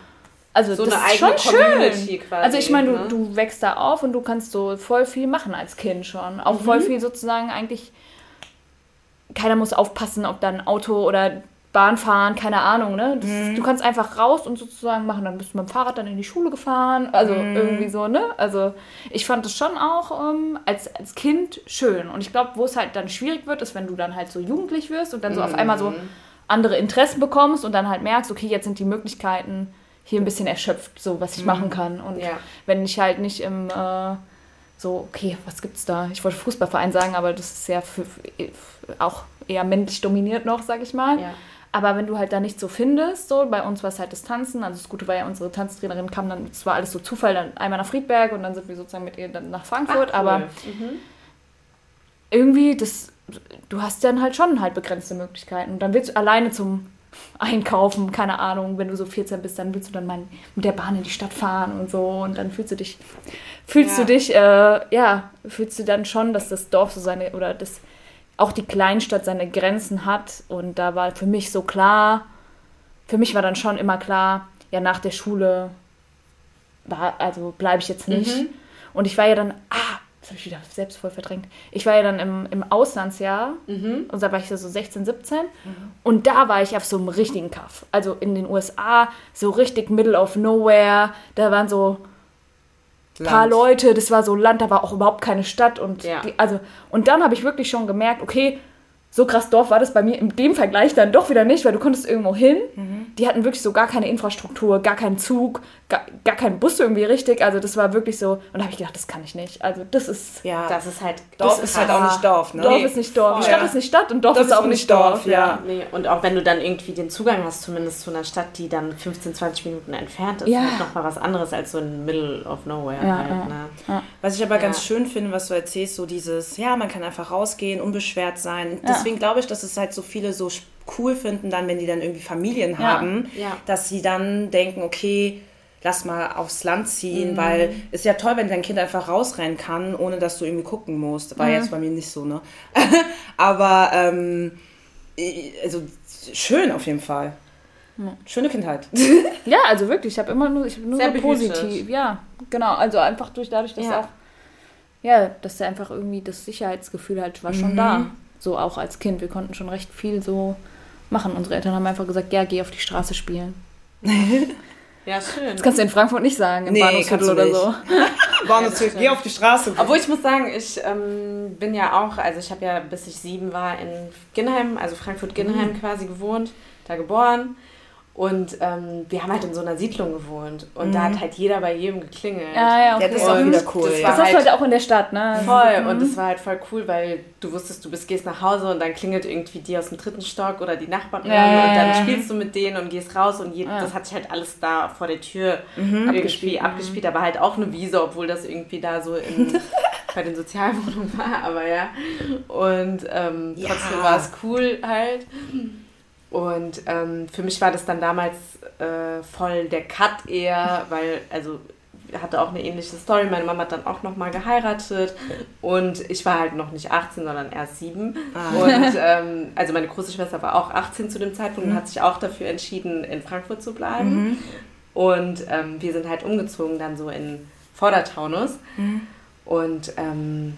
Also so das eine ist schon Community schön. Quasi, also ich meine, du, ne? du wächst da auf und du kannst so voll viel machen als Kind schon. Auch mhm. voll viel sozusagen eigentlich keiner muss aufpassen, ob da ein Auto oder Bahn fahren, keine Ahnung, ne? Das, mhm. Du kannst einfach raus und sozusagen machen, dann bist du mit dem Fahrrad dann in die Schule gefahren, also mhm. irgendwie so, ne? Also ich fand das schon auch ähm, als, als Kind schön. Und ich glaube, wo es halt dann schwierig wird, ist, wenn du dann halt so jugendlich wirst und dann so mhm. auf einmal so andere Interessen bekommst und dann halt merkst, okay, jetzt sind die Möglichkeiten hier ein bisschen erschöpft, so was ich machen mhm. kann. Und ja. wenn ich halt nicht im äh, so, okay, was gibt's da? Ich wollte Fußballverein sagen, aber das ist ja für, für, auch eher männlich dominiert noch, sag ich mal. Ja aber wenn du halt da nicht so findest, so bei uns war es halt das Tanzen. Also das Gute war ja, unsere Tanztrainerin kam dann, es war alles so Zufall, dann einmal nach Friedberg und dann sind wir sozusagen mit ihr dann nach Frankfurt. Ach, cool. Aber mhm. irgendwie, das, du hast dann halt schon halt begrenzte Möglichkeiten. Und dann willst du alleine zum Einkaufen, keine Ahnung, wenn du so 14 bist, dann willst du dann mal mit der Bahn in die Stadt fahren und so und dann fühlst du dich, fühlst ja. du dich, äh, ja, fühlst du dann schon, dass das Dorf so seine, oder das auch die Kleinstadt seine Grenzen hat. Und da war für mich so klar, für mich war dann schon immer klar, ja, nach der Schule also bleibe ich jetzt nicht. Mhm. Und ich war ja dann, ah, das habe ich wieder selbst voll verdrängt. Ich war ja dann im, im Auslandsjahr, mhm. und da war ich so 16, 17. Mhm. Und da war ich auf so einem richtigen Kaff. Also in den USA, so richtig middle of nowhere. Da waren so Land. paar Leute, das war so Land, da war auch überhaupt keine Stadt und ja. die, also und dann habe ich wirklich schon gemerkt, okay, so krass Dorf war das bei mir in dem Vergleich dann doch wieder nicht, weil du konntest irgendwo hin. Mhm. Die hatten wirklich so gar keine Infrastruktur, gar keinen Zug, gar, gar keinen Bus irgendwie richtig. Also das war wirklich so. Und da habe ich gedacht, das kann ich nicht. Also das ist. Ja, das ist halt. Dorf das ist halt auch nicht Dorf, ne? Dorf nee. ist nicht Dorf. Oh, Stadt ja. ist nicht Stadt und Dorf das ist auch nicht Dorf. Dorf ja. ja. Nee. Und auch wenn du dann irgendwie den Zugang hast, zumindest zu einer Stadt, die dann 15, 20 Minuten entfernt ist, ja. halt nochmal was anderes als so ein Middle of Nowhere. Ja, halt, ne? Was ich aber ganz schön finde, was du erzählst, so dieses, ja, man kann einfach rausgehen, unbeschwert sein. Deswegen glaube ich, dass es halt so viele so cool finden, dann, wenn die dann irgendwie Familien haben, dass sie dann denken, okay, lass mal aufs Land ziehen, mhm. weil ist ja toll, wenn dein Kind einfach rausrennen kann, ohne dass du irgendwie gucken musst. War mhm. jetzt bei mir nicht so, ne? *laughs* Aber ähm, also schön auf jeden Fall. Schöne Kindheit. *laughs* ja, also wirklich, ich habe immer nur, ich hab nur Sehr so positiv. Ja, genau. Also einfach durch dadurch, dass ja. auch, ja, dass er einfach irgendwie das Sicherheitsgefühl halt war schon mhm. da. So auch als Kind. Wir konnten schon recht viel so machen. Unsere Eltern haben einfach gesagt, ja, geh auf die Straße spielen. *laughs* Ja, schön. Das kannst du in Frankfurt nicht sagen, im nee, Bahnhofsviertel oder so. *laughs* Bahnhofsviertel, geh auf die Straße. Obwohl ich muss sagen, ich ähm, bin ja auch, also ich habe ja bis ich sieben war in Ginnheim, also Frankfurt-Ginnheim mhm. quasi gewohnt, da geboren. Und ähm, wir haben halt in so einer Siedlung gewohnt. Und mhm. da hat halt jeder bei jedem geklingelt. Ja, ja, okay. ja das ist auch wieder cool. Das, das hast du halt auch in der Stadt, ne? Voll. Mhm. Und das war halt voll cool, weil du wusstest, du bist, gehst nach Hause und dann klingelt irgendwie die aus dem dritten Stock oder die Nachbarin. Ja, und dann spielst du mit denen und gehst raus. Und je, das hat sich halt alles da vor der Tür mhm. irgendwie abgespielt. Aber halt auch eine Wiese, obwohl das irgendwie da so in, *laughs* bei den Sozialwohnungen war. Aber ja. Und ähm, trotzdem war es cool halt. Und ähm, für mich war das dann damals äh, voll der Cut eher, weil, also hatte auch eine ähnliche Story. Meine Mama hat dann auch nochmal geheiratet und ich war halt noch nicht 18, sondern erst 7. Ah. Und *laughs* ähm, also meine große Schwester war auch 18 zu dem Zeitpunkt mhm. und hat sich auch dafür entschieden, in Frankfurt zu bleiben. Mhm. Und ähm, wir sind halt umgezogen dann so in Vordertaunus. Mhm. Und ähm,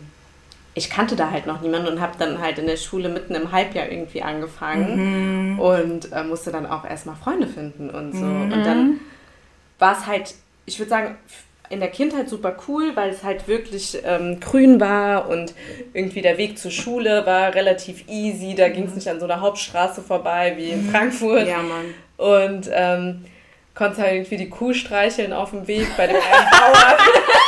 ich kannte da halt noch niemanden und habe dann halt in der Schule mitten im Halbjahr irgendwie angefangen mhm. und äh, musste dann auch erstmal Freunde finden und so. Mhm. Und dann war es halt, ich würde sagen, in der Kindheit super cool, weil es halt wirklich ähm, grün war und irgendwie der Weg zur Schule war relativ easy. Da ging es nicht an so einer Hauptstraße vorbei wie in mhm. Frankfurt. Ja, Mann. Und ähm, konnte halt irgendwie die Kuh streicheln auf dem Weg bei dem einen Bauern. *laughs*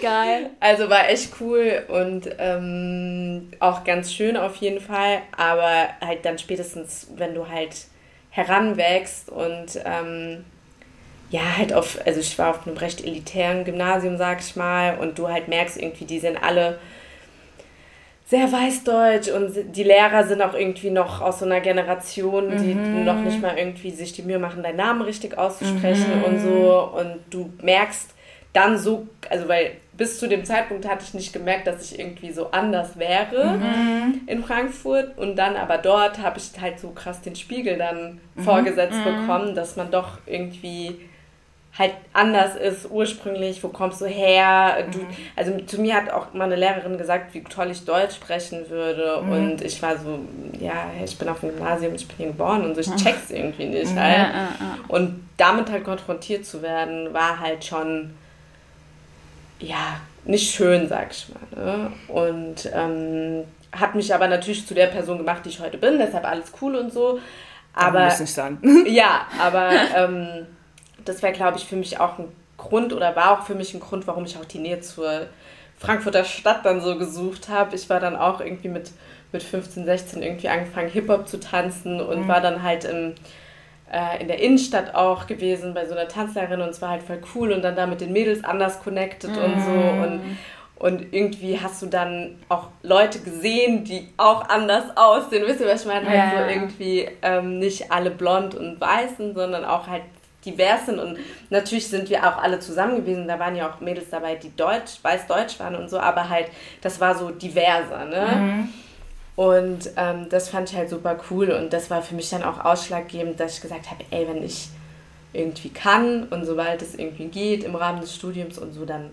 Geil. Also war echt cool und ähm, auch ganz schön auf jeden Fall. Aber halt dann spätestens, wenn du halt heranwächst und ähm, ja, halt auf, also ich war auf einem recht elitären Gymnasium, sag ich mal, und du halt merkst irgendwie, die sind alle sehr weißdeutsch und die Lehrer sind auch irgendwie noch aus so einer Generation, die mhm. noch nicht mal irgendwie sich die Mühe machen, deinen Namen richtig auszusprechen mhm. und so. Und du merkst dann so, also weil bis zu dem Zeitpunkt hatte ich nicht gemerkt, dass ich irgendwie so anders wäre mhm. in Frankfurt. Und dann aber dort habe ich halt so krass den Spiegel dann mhm. vorgesetzt mhm. bekommen, dass man doch irgendwie halt anders ist ursprünglich, wo kommst du her? Du, mhm. also zu mir hat auch meine Lehrerin gesagt, wie toll ich Deutsch sprechen würde mhm. und ich war so, ja, ich bin auf dem Gymnasium, ich bin hier geboren und so, ich check's irgendwie nicht halt. Und damit halt konfrontiert zu werden, war halt schon ja, nicht schön, sag ich mal. Ne? Und ähm, hat mich aber natürlich zu der Person gemacht, die ich heute bin, deshalb alles cool und so. Aber muss nicht sein. *laughs* *laughs* ja, aber ähm, das wäre, glaube ich, für mich auch ein Grund oder war auch für mich ein Grund, warum ich auch die Nähe zur Frankfurter Stadt dann so gesucht habe. Ich war dann auch irgendwie mit, mit 15, 16 irgendwie angefangen, Hip-Hop zu tanzen und mhm. war dann halt im in der Innenstadt auch gewesen bei so einer Tanzlehrerin und es war halt voll cool und dann da mit den Mädels anders connected mm. und so mm. und und irgendwie hast du dann auch Leute gesehen, die auch anders aussehen. Wisst ihr, was ich meine? Halt ja. so irgendwie ähm, nicht alle blond und weißen, sondern auch halt divers sind. Und natürlich sind wir auch alle zusammen gewesen. Da waren ja auch Mädels dabei, die deutsch, weiß-deutsch waren und so, aber halt, das war so diverser, ne? Mhm. Und ähm, das fand ich halt super cool und das war für mich dann auch ausschlaggebend, dass ich gesagt habe, ey, wenn ich irgendwie kann und sobald es irgendwie geht im Rahmen des Studiums und so, dann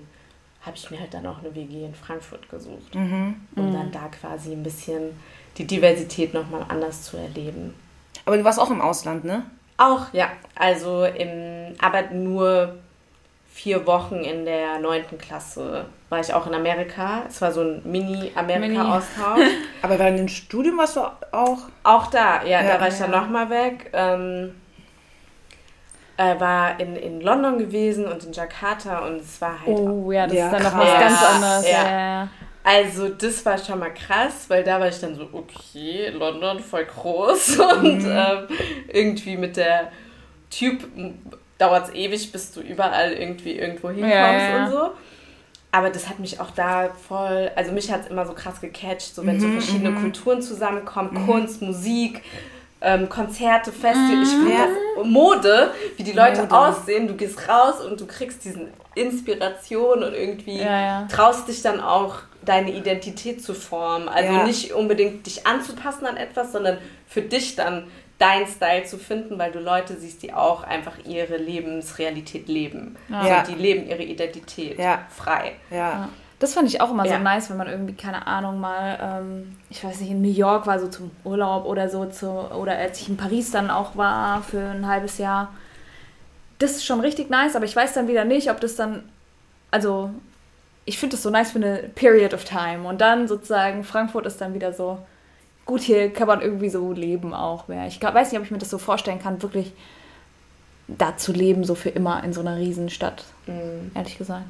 habe ich mir halt dann auch eine WG in Frankfurt gesucht, mhm. um mhm. dann da quasi ein bisschen die Diversität nochmal anders zu erleben. Aber du warst auch im Ausland, ne? Auch, ja. Also im, aber nur vier Wochen in der neunten Klasse war ich auch in Amerika. Es war so ein Mini-Amerika-Austausch. Mini. *laughs* Aber während dem Studium warst du auch? Auch da, ja, ja da war ich dann nochmal weg. Ähm, äh, war in, in London gewesen und in Jakarta und es war halt. Oh, ja, das ja, ist dann noch was ganz anderes. Ja. ja. Also, das war schon mal krass, weil da war ich dann so, okay, London voll groß *laughs* und mhm. ähm, irgendwie mit der Typ dauert es ewig, bis du überall irgendwie irgendwo hinkommst ja, ja. und so. Aber das hat mich auch da voll, also mich hat es immer so krass gecatcht, so wenn mhm, so verschiedene mhm. Kulturen zusammenkommen, mhm. Kunst, Musik, ähm, Konzerte, Festivals, ich finde das Mode, wie die Leute Mode. aussehen, du gehst raus und du kriegst diesen Inspiration und irgendwie ja, traust dich dann auch deine Identität zu formen. Also nicht unbedingt dich anzupassen an etwas, sondern für dich dann dein Style zu finden, weil du Leute siehst, die auch einfach ihre Lebensrealität leben. Ja. Also die leben ihre Identität ja. frei. Ja. Das fand ich auch immer so nice, wenn man irgendwie, keine Ahnung, mal, ähm, ich weiß nicht, in New York war, so zum Urlaub oder so, zu, oder als ich in Paris dann auch war für ein halbes Jahr. Das ist schon richtig nice, aber ich weiß dann wieder nicht, ob das dann, also ich finde das so nice für eine Period of Time. Und dann sozusagen, Frankfurt ist dann wieder so, gut, hier kann man irgendwie so leben auch mehr. Ich glaub, weiß nicht, ob ich mir das so vorstellen kann, wirklich da zu leben, so für immer in so einer Riesenstadt, mhm. ehrlich gesagt.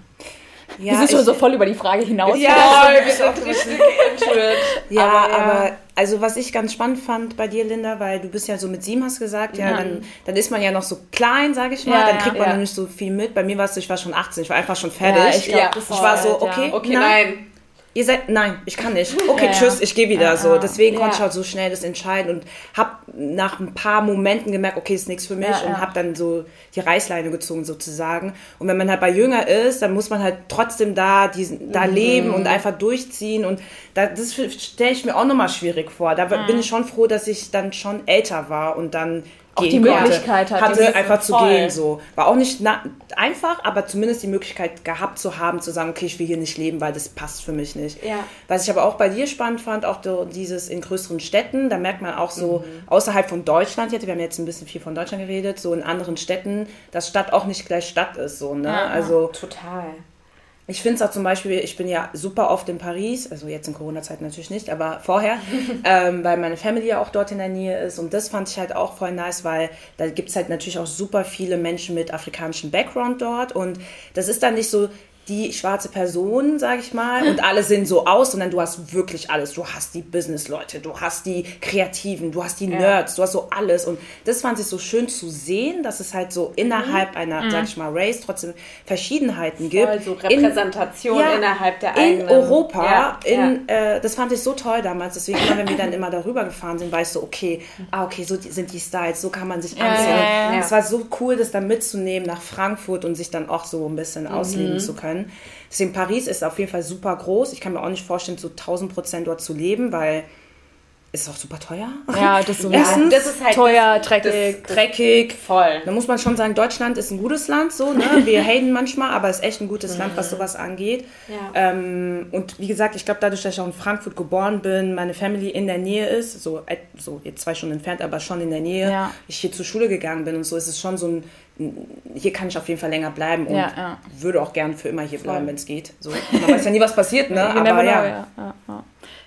Ja, Wir sind schon so voll über die Frage hinaus. Ja, wir sind richtig *laughs* Ja, aber, ja, aber also was ich ganz spannend fand bei dir, Linda, weil du bist ja so mit sieben, hast gesagt, ja, ja. Dann, dann ist man ja noch so klein, sage ich mal, ja, dann kriegt man ja. nicht so viel mit. Bei mir war es so, ich war schon 18, ich war einfach schon fertig. Ja, ich, glaub, ich war so, okay, okay, nein. nein ihr seid, nein, ich kann nicht. Okay, ja, tschüss, ich gehe wieder. So, deswegen konnte ich halt so schnell das entscheiden und habe nach ein paar Momenten gemerkt, okay, ist nichts für mich und habe dann so die Reißleine gezogen sozusagen. Und wenn man halt bei Jünger ist, dann muss man halt trotzdem da diesen, da mhm. leben und einfach durchziehen und da, das stelle ich mir auch nochmal schwierig vor. Da mhm. bin ich schon froh, dass ich dann schon älter war und dann auch die Möglichkeit hatte, hatte einfach zu gehen. So war auch nicht einfach, aber zumindest die Möglichkeit gehabt zu haben, zu sagen, okay, ich will hier nicht leben, weil das passt für mich nicht. Ja. Was ich aber auch bei dir spannend fand, auch dieses in größeren Städten, da merkt man auch so mhm. Außerhalb von Deutschland, wir haben jetzt ein bisschen viel von Deutschland geredet, so in anderen Städten, dass Stadt auch nicht gleich Stadt ist, so ne? Ja, also total. Ich finde es auch zum Beispiel, ich bin ja super oft in Paris, also jetzt in Corona-Zeit natürlich nicht, aber vorher, *laughs* ähm, weil meine Family ja auch dort in der Nähe ist. Und das fand ich halt auch voll nice, weil da gibt es halt natürlich auch super viele Menschen mit afrikanischem Background dort. Und das ist dann nicht so, die schwarze Person, sage ich mal, und alle sehen so aus, sondern du hast wirklich alles. Du hast die Business-Leute, du hast die Kreativen, du hast die Nerds, du hast so alles. Und das fand ich so schön zu sehen, dass es halt so innerhalb mhm. einer, mhm. sag ich mal, Race trotzdem Verschiedenheiten gibt. Also Repräsentation in, ja, innerhalb der eigenen. In Europa, ja, in, ja. Äh, das fand ich so toll damals. Deswegen, wenn wir dann immer darüber gefahren sind, weißt du, okay, ah, okay, so sind die Styles, so kann man sich anziehen. Es war so cool, das dann mitzunehmen nach Frankfurt und sich dann auch so ein bisschen mhm. ausleben zu können können. Deswegen Paris ist auf jeden Fall super groß. Ich kann mir auch nicht vorstellen, so 1000 Prozent dort zu leben, weil ist auch super teuer. Ja, das, so *laughs* Erstens, das ist halt teuer, das, dreckig. Das, dreckig. Voll. Da muss man schon sagen, Deutschland ist ein gutes Land, so, ne? *laughs* Wir haten manchmal, aber es ist echt ein gutes Land, was mhm. sowas angeht. Ja. Ähm, und wie gesagt, ich glaube, dadurch, dass ich auch in Frankfurt geboren bin, meine Family in der Nähe ist, so, so jetzt zwei Stunden entfernt, aber schon in der Nähe, ja. ich hier zur Schule gegangen bin und so, ist es schon so ein, hier kann ich auf jeden Fall länger bleiben und ja, ja. würde auch gern für immer hier bleiben, wenn es geht. So, man weiß ja nie, was passiert, ne? *laughs* Aber ja. ja.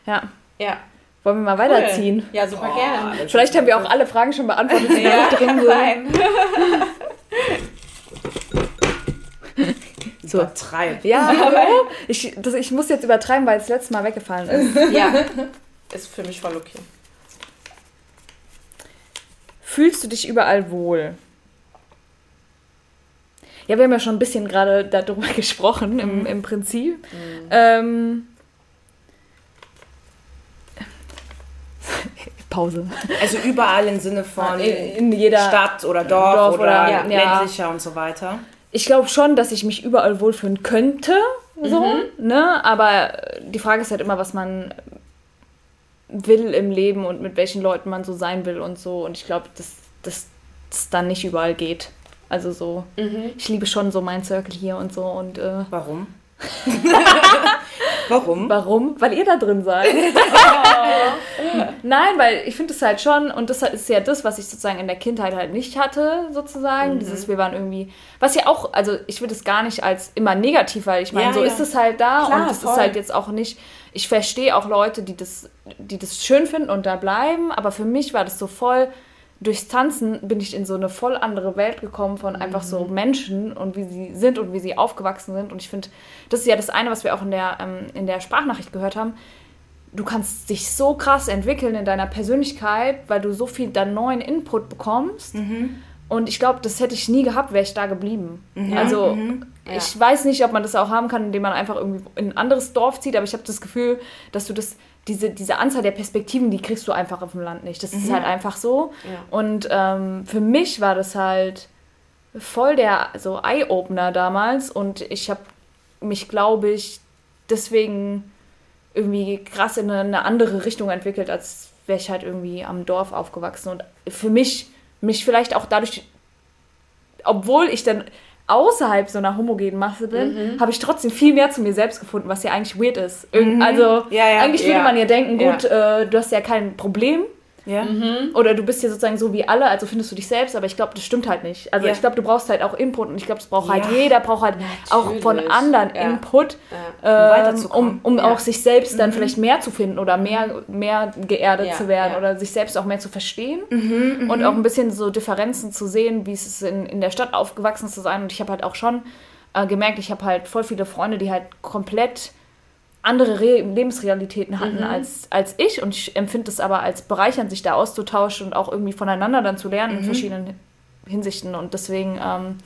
ja. ja. Wollen wir mal weiterziehen? Cool. Ja, super oh, gerne. Vielleicht haben wir auch alle Fragen schon beantwortet, die ja, noch drin sind. *laughs* so. Übertreiben. Ja, aber ich, das, ich muss jetzt übertreiben, weil es das letzte Mal weggefallen ist. *laughs* Ja, ist für mich voll okay. Fühlst du dich überall wohl? Ja, wir haben ja schon ein bisschen gerade darüber *laughs* gesprochen, im, mhm. im Prinzip. Mhm. Ähm, *laughs* Pause. Also überall im Sinne von in, in jeder Stadt oder Dorf, Dorf oder, oder ja, ländlicher ja. und so weiter. Ich glaube schon, dass ich mich überall wohlfühlen könnte, so, mhm. ne? Aber die Frage ist halt immer, was man will im Leben und mit welchen Leuten man so sein will und so. Und ich glaube, dass das dann nicht überall geht. Also so, mhm. ich liebe schon so mein Circle hier und so und äh, Warum? *laughs* Warum? Warum? Weil ihr da drin seid. *laughs* *laughs* Nein, weil ich finde es halt schon, und das ist ja das, was ich sozusagen in der Kindheit halt nicht hatte, sozusagen. Mhm. Dieses, wir waren irgendwie, was ja auch, also ich würde es gar nicht als immer negativ, weil ich meine, ja, so ja. ist es halt da Klar, und es ist halt jetzt auch nicht, ich verstehe auch Leute, die das, die das schön finden und da bleiben, aber für mich war das so voll, durchs Tanzen bin ich in so eine voll andere Welt gekommen von einfach so mhm. Menschen und wie sie sind und wie sie aufgewachsen sind. Und ich finde, das ist ja das eine, was wir auch in der, ähm, in der Sprachnachricht gehört haben. Du kannst dich so krass entwickeln in deiner Persönlichkeit, weil du so viel dann neuen Input bekommst. Mhm. Und ich glaube, das hätte ich nie gehabt, wäre ich da geblieben. Mhm. Also mhm. Ja. ich weiß nicht, ob man das auch haben kann, indem man einfach irgendwie in ein anderes Dorf zieht, aber ich habe das Gefühl, dass du das diese, diese Anzahl der Perspektiven, die kriegst du einfach auf dem Land nicht. Das mhm. ist halt einfach so. Ja. Und ähm, für mich war das halt voll der so Eye-Opener damals und ich habe mich, glaube ich, deswegen irgendwie krass in eine, eine andere Richtung entwickelt, als wäre ich halt irgendwie am Dorf aufgewachsen. Und für mich, mich vielleicht auch dadurch, obwohl ich dann außerhalb so einer homogenen Masse bin, mhm. habe ich trotzdem viel mehr zu mir selbst gefunden, was ja eigentlich weird ist. Mhm. Also ja, ja, eigentlich würde man ja denken, gut, äh, du hast ja kein Problem Ja. Mhm. Oder du bist ja sozusagen so wie alle, also findest du dich selbst, aber ich glaube, das stimmt halt nicht. Also ja. ich glaube, du brauchst halt auch Input und ich glaube, es braucht halt ja. jeder, braucht halt Natürlich. auch von anderen ja. Input, ähm, um, um auch sich selbst dann mhm. vielleicht mehr zu finden oder mehr, mehr geerdet zu werden oder sich selbst auch mehr zu verstehen mhm, mhm, und auch ein bisschen so Differenzen zu sehen, wie es ist, in, in der Stadt aufgewachsen zu sein. Und ich habe halt auch schon äh, gemerkt, ich habe halt voll viele Freunde, die halt komplett andere Re Lebensrealitäten hatten mhm. als, als ich und ich empfinde es aber als bereichernd, sich da auszutauschen und auch irgendwie voneinander dann zu lernen mhm. in verschiedenen Hinsichten und deswegen ähm,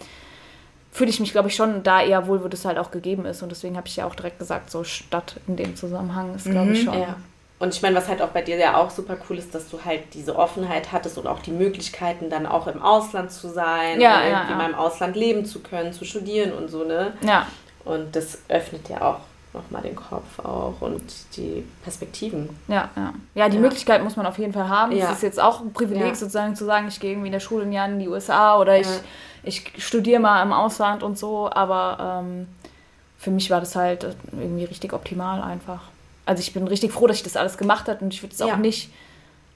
fühle ich mich, glaube ich, schon da eher wohl, wo das halt auch gegeben ist und deswegen habe ich ja auch direkt gesagt, so Stadt in dem Zusammenhang ist, glaube ich, mhm. schon. Ja. Und ich meine, was halt auch bei dir ja auch super cool ist, dass du halt diese Offenheit hattest und auch die Möglichkeiten, dann auch im Ausland zu sein, ja, ja, irgendwie ja. mal im Ausland leben zu können, zu studieren und so, ne? Ja. Und das öffnet ja auch nochmal den Kopf auch und die Perspektiven. Ja, ja. Ja, die ja. Möglichkeit muss man auf jeden Fall haben. Ja. Es ist jetzt auch ein Privileg ja. sozusagen zu sagen, ich gehe irgendwie in der Schule ein Jahr in die USA oder ich, ich studiere mal im Ausland und so, aber ähm, für mich war das halt irgendwie richtig optimal einfach. Also ich bin richtig froh, dass ich das alles gemacht habe und ich würde es auch nicht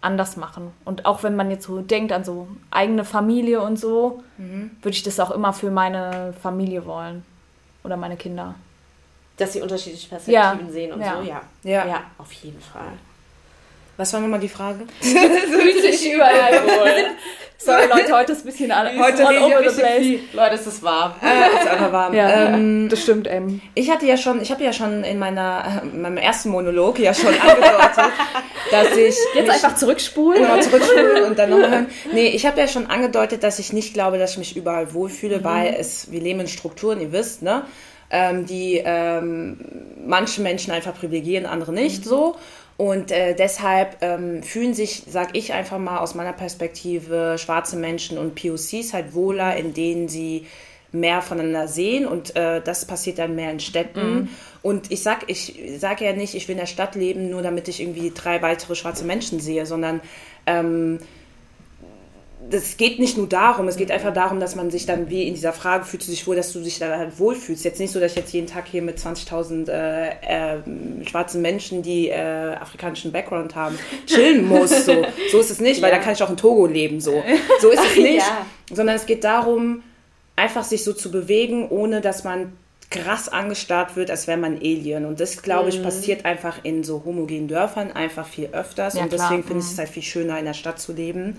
anders machen. Und auch wenn man jetzt so denkt an so eigene Familie und so, mhm. würde ich das auch immer für meine Familie wollen oder meine Kinder dass sie unterschiedliche Perspektiven ja. sehen und ja. so, ja. ja. Ja, auf jeden Fall. Was war nochmal die Frage? *laughs* Fühlt sich überall wohl. *laughs* Sorry Leute, heute ist ein bisschen alle, heute all over the place. Leute, es ist warm. Äh, es ist einfach warm. Ja, ähm, das stimmt eben. Ich hatte ja schon, ich habe ja schon in meiner, in meinem ersten Monolog ja schon angedeutet, *laughs* dass ich jetzt einfach zurückspulen, genau, zurückspulen und dann nochmal hören. Nee, ich habe ja schon angedeutet, dass ich nicht glaube, dass ich mich überall wohlfühle, mhm. weil es wir leben in Strukturen, ihr wisst, ne? Ähm, die ähm, manche Menschen einfach privilegieren, andere nicht mhm. so. Und äh, deshalb ähm, fühlen sich, sag ich einfach mal aus meiner Perspektive, schwarze Menschen und POCs halt wohler, in denen sie mehr voneinander sehen und äh, das passiert dann mehr in Städten. Mhm. Und ich sag, ich sage ja nicht, ich will in der Stadt leben, nur damit ich irgendwie drei weitere schwarze Menschen sehe, sondern ähm, das geht nicht nur darum, es geht einfach darum, dass man sich dann wie in dieser Frage fühlt du dich wohl, dass du dich da halt wohlfühlst. Jetzt nicht so, dass ich jetzt jeden Tag hier mit 20.000 äh, äh, schwarzen Menschen, die äh, afrikanischen Background haben, chillen muss. So, so ist es nicht, weil ja. dann kann ich auch in Togo leben. So, so ist es *laughs* nicht. Ja. Sondern es geht darum, einfach sich so zu bewegen, ohne dass man krass angestarrt wird, als wäre man Alien. Und das, glaube ich, mhm. passiert einfach in so homogenen Dörfern einfach viel öfters. Ja, und deswegen finde ich es mhm. halt viel schöner, in der Stadt zu leben.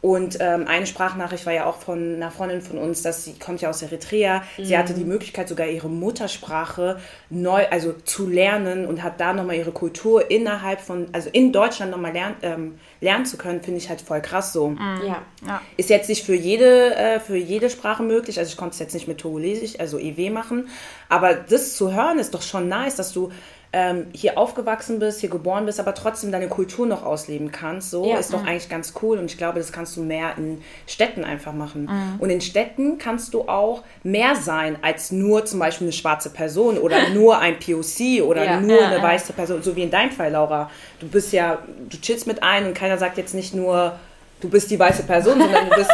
Und ähm, eine Sprachnachricht war ja auch von einer Freundin von uns, dass sie kommt ja aus Eritrea. Mhm. Sie hatte die Möglichkeit, sogar ihre Muttersprache neu, also zu lernen und hat da nochmal ihre Kultur innerhalb von, also in Deutschland nochmal lernen, ähm, lernen zu können, finde ich halt voll krass so. Mhm. Ja. ja. Ist jetzt nicht für jede, äh, für jede Sprache möglich. Also ich konnte es jetzt nicht mit Togolesisch, also EW machen. Aber das zu hören ist doch schon nice, dass du ähm, hier aufgewachsen bist, hier geboren bist, aber trotzdem deine Kultur noch ausleben kannst, so ja. ist doch eigentlich ganz cool. Und ich glaube, das kannst du mehr in Städten einfach machen. Mhm. Und in Städten kannst du auch mehr sein als nur zum Beispiel eine schwarze Person oder *laughs* nur ein POC oder ja. nur ja, eine weiße Person, so wie in deinem Fall, Laura. Du bist ja, du chillst mit ein und keiner sagt jetzt nicht nur, du bist die weiße Person, sondern du bist.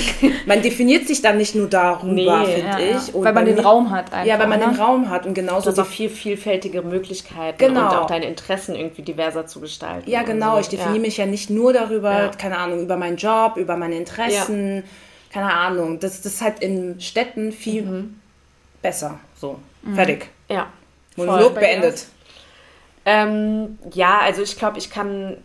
*laughs* man definiert sich dann nicht nur darüber, nee, finde ja, ich. Und weil man den Raum hat einfach. Ja, weil man ne? den Raum hat und genauso. Hast viel vielfältige Möglichkeiten genau. und auch deine Interessen irgendwie diverser zu gestalten. Ja, genau. So. Ich definiere ja. mich ja nicht nur darüber, ja. keine Ahnung, über meinen Job, über meine Interessen, keine Ahnung. Das, das ist halt in Städten viel mhm. besser. So, mhm. fertig. Ja. Monolog beendet. Ähm, ja, also ich glaube, ich kann,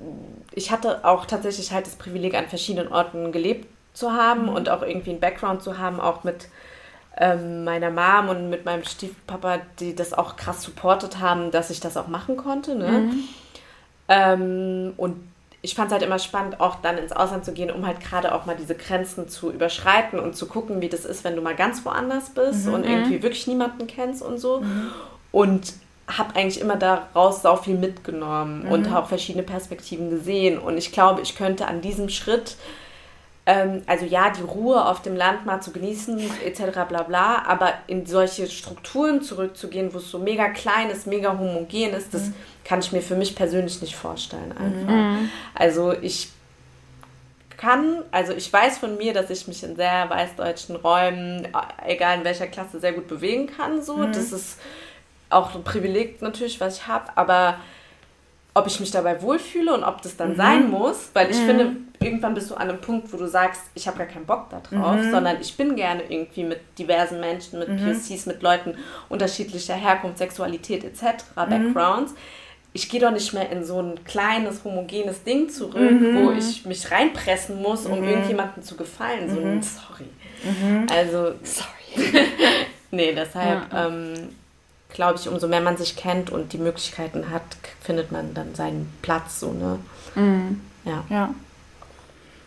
ich hatte auch tatsächlich halt das Privileg, an verschiedenen Orten gelebt zu haben mhm. und auch irgendwie einen Background zu haben, auch mit ähm, meiner Mom und mit meinem Stiefpapa, die das auch krass supportet haben, dass ich das auch machen konnte. Ne? Mhm. Ähm, und ich fand es halt immer spannend, auch dann ins Ausland zu gehen, um halt gerade auch mal diese Grenzen zu überschreiten und zu gucken, wie das ist, wenn du mal ganz woanders bist mhm. und irgendwie wirklich niemanden kennst und so. Mhm. Und habe eigentlich immer daraus so viel mitgenommen mhm. und auch verschiedene Perspektiven gesehen. Und ich glaube, ich könnte an diesem Schritt, ähm, also ja, die Ruhe auf dem Land mal zu genießen, etc. bla bla, aber in solche Strukturen zurückzugehen, wo es so mega klein ist, mega homogen ist, das mhm. kann ich mir für mich persönlich nicht vorstellen einfach. Mhm. Also ich kann, also ich weiß von mir, dass ich mich in sehr weißdeutschen Räumen, egal in welcher Klasse, sehr gut bewegen kann. So, mhm. das ist auch ein Privileg natürlich, was ich habe, aber ob ich mich dabei wohlfühle und ob das dann mhm. sein muss, weil ich mhm. finde, irgendwann bist du an einem Punkt, wo du sagst, ich habe gar keinen Bock darauf, mhm. sondern ich bin gerne irgendwie mit diversen Menschen, mit mhm. POCs, mit Leuten unterschiedlicher Herkunft, Sexualität etc., mhm. Backgrounds. Ich gehe doch nicht mehr in so ein kleines, homogenes Ding zurück, mhm. wo ich mich reinpressen muss, um irgendjemandem zu gefallen. So Sorry. Also, sorry. *laughs* nee, deshalb... Ja. Ähm, glaube ich, umso mehr man sich kennt und die Möglichkeiten hat, findet man dann seinen Platz. So, ne? Mhm. Ja. ja.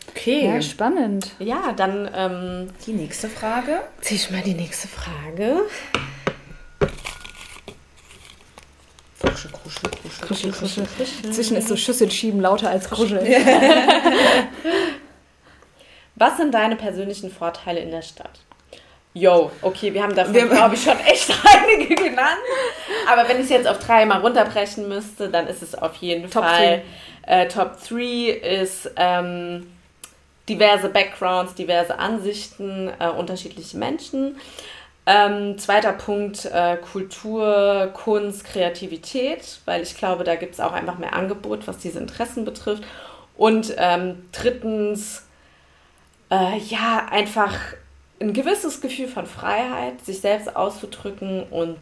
Okay. Ja, spannend. Ja, dann ähm, die nächste Frage. Zieh ich mal die nächste Frage. Kruschel, kruschel, kruschel, kruschel, kruschel. kruschel. Zwischen ist so Schüssel schieben lauter als Kruschel. *laughs* *laughs* Was sind deine persönlichen Vorteile in der Stadt? Yo, okay, wir haben dafür, glaube ich, schon echt *laughs* einige genannt. Aber wenn ich es jetzt auf drei mal runterbrechen müsste, dann ist es auf jeden Top Fall äh, Top 3 ist ähm, diverse Backgrounds, diverse Ansichten, äh, unterschiedliche Menschen. Ähm, zweiter Punkt, äh, Kultur, Kunst, Kreativität, weil ich glaube, da gibt es auch einfach mehr Angebot, was diese Interessen betrifft. Und ähm, drittens, äh, ja, einfach ein gewisses Gefühl von Freiheit, sich selbst auszudrücken und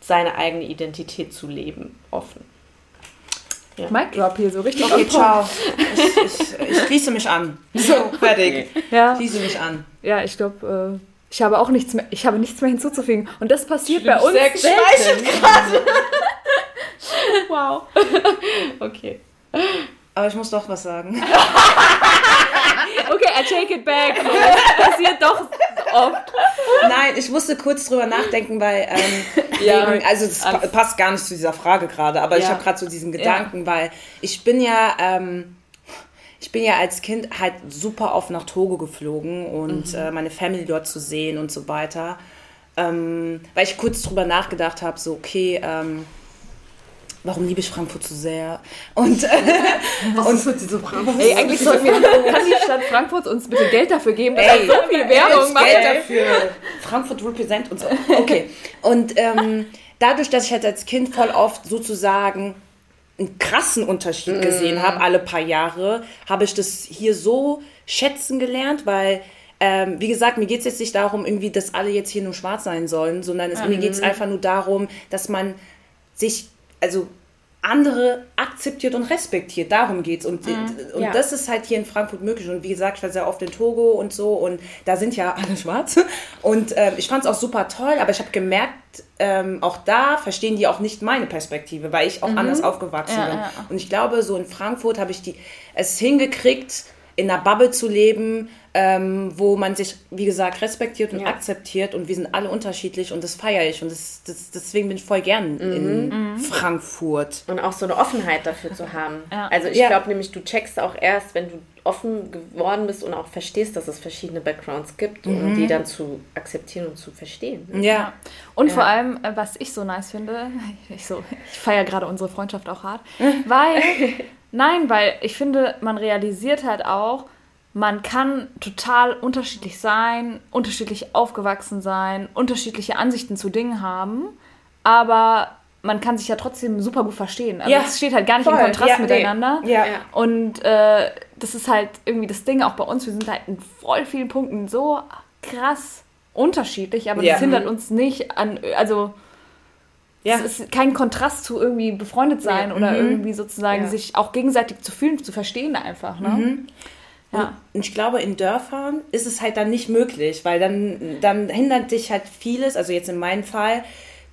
seine eigene Identität zu leben, offen. Ja. Mic Drop hier so richtig. Okay, ciao. Ich, ich, ich schließe mich an. So, fertig. Ja. Schließe mich an. Ja, ich glaube, äh, ich habe auch nichts mehr, ich habe nichts mehr hinzuzufügen. Und das passiert Schlimm, bei uns sehr selten. gerade. wow. *laughs* Okay. Aber ich muss doch was sagen. *laughs* okay, I take it back. Das passiert doch oft. Nein, ich musste kurz drüber nachdenken, weil, ähm, *laughs* ja, wegen, also es pa passt gar nicht zu dieser Frage gerade, aber ja. ich habe gerade so diesen Gedanken, ja. weil ich bin ja, ähm, ich bin ja als Kind halt super oft nach Togo geflogen und mhm. äh, meine Family dort zu sehen und so weiter. Ähm, weil ich kurz drüber nachgedacht habe, so okay, ähm, warum liebe ich Frankfurt so sehr? Und, äh, *laughs* Was und, ist mit diesem Frankfurt? Ey, eigentlich sollten wir, kann die Stadt Frankfurt uns bitte Geld dafür geben, dass ey, so viel Werbung macht. Geld dafür. Frankfurt represent und so. Okay. Und ähm, dadurch, dass ich halt als Kind voll oft sozusagen einen krassen Unterschied mm. gesehen habe, alle paar Jahre, habe ich das hier so schätzen gelernt, weil ähm, wie gesagt, mir geht es jetzt nicht darum, irgendwie, dass alle jetzt hier nur schwarz sein sollen, sondern es, mhm. mir geht es einfach nur darum, dass man sich also andere akzeptiert und respektiert. Darum geht es. Und, mhm, und ja. das ist halt hier in Frankfurt möglich. Und wie gesagt, ich war sehr oft in Togo und so. Und da sind ja alle *laughs* schwarz. Und ähm, ich fand es auch super toll. Aber ich habe gemerkt, ähm, auch da verstehen die auch nicht meine Perspektive, weil ich auch mhm. anders aufgewachsen ja, bin. Ja. Und ich glaube, so in Frankfurt habe ich die, es hingekriegt, in einer Bubble zu leben, ähm, wo man sich, wie gesagt, respektiert und ja. akzeptiert und wir sind alle unterschiedlich und das feiere ich und das, das, deswegen bin ich voll gern mhm. in mhm. Frankfurt. Und auch so eine Offenheit dafür zu haben. Ja. Also ich ja. glaube nämlich, du checkst auch erst, wenn du offen geworden bist und auch verstehst, dass es verschiedene Backgrounds gibt mhm. und die dann zu akzeptieren und zu verstehen. Ja. Und vor allem, äh, was ich so nice finde, *laughs* ich, so, ich feiere gerade unsere Freundschaft auch hart, weil, *laughs* nein, weil ich finde, man realisiert halt auch, man kann total unterschiedlich sein, unterschiedlich aufgewachsen sein, unterschiedliche Ansichten zu Dingen haben, aber man kann sich ja trotzdem super gut verstehen. Also ja, es steht halt gar nicht voll. im Kontrast ja, miteinander. Nee. Ja. Und äh, das ist halt irgendwie das Ding auch bei uns. Wir sind halt in voll vielen Punkten so krass unterschiedlich, aber ja. das hindert uns nicht an, also ja. es ist kein Kontrast zu irgendwie befreundet sein oder mhm. irgendwie sozusagen sich auch gegenseitig zu fühlen, zu verstehen einfach. Ne? Mhm. Ja. Und ich glaube, in Dörfern ist es halt dann nicht möglich, weil dann, dann hindert dich halt vieles, also jetzt in meinem Fall,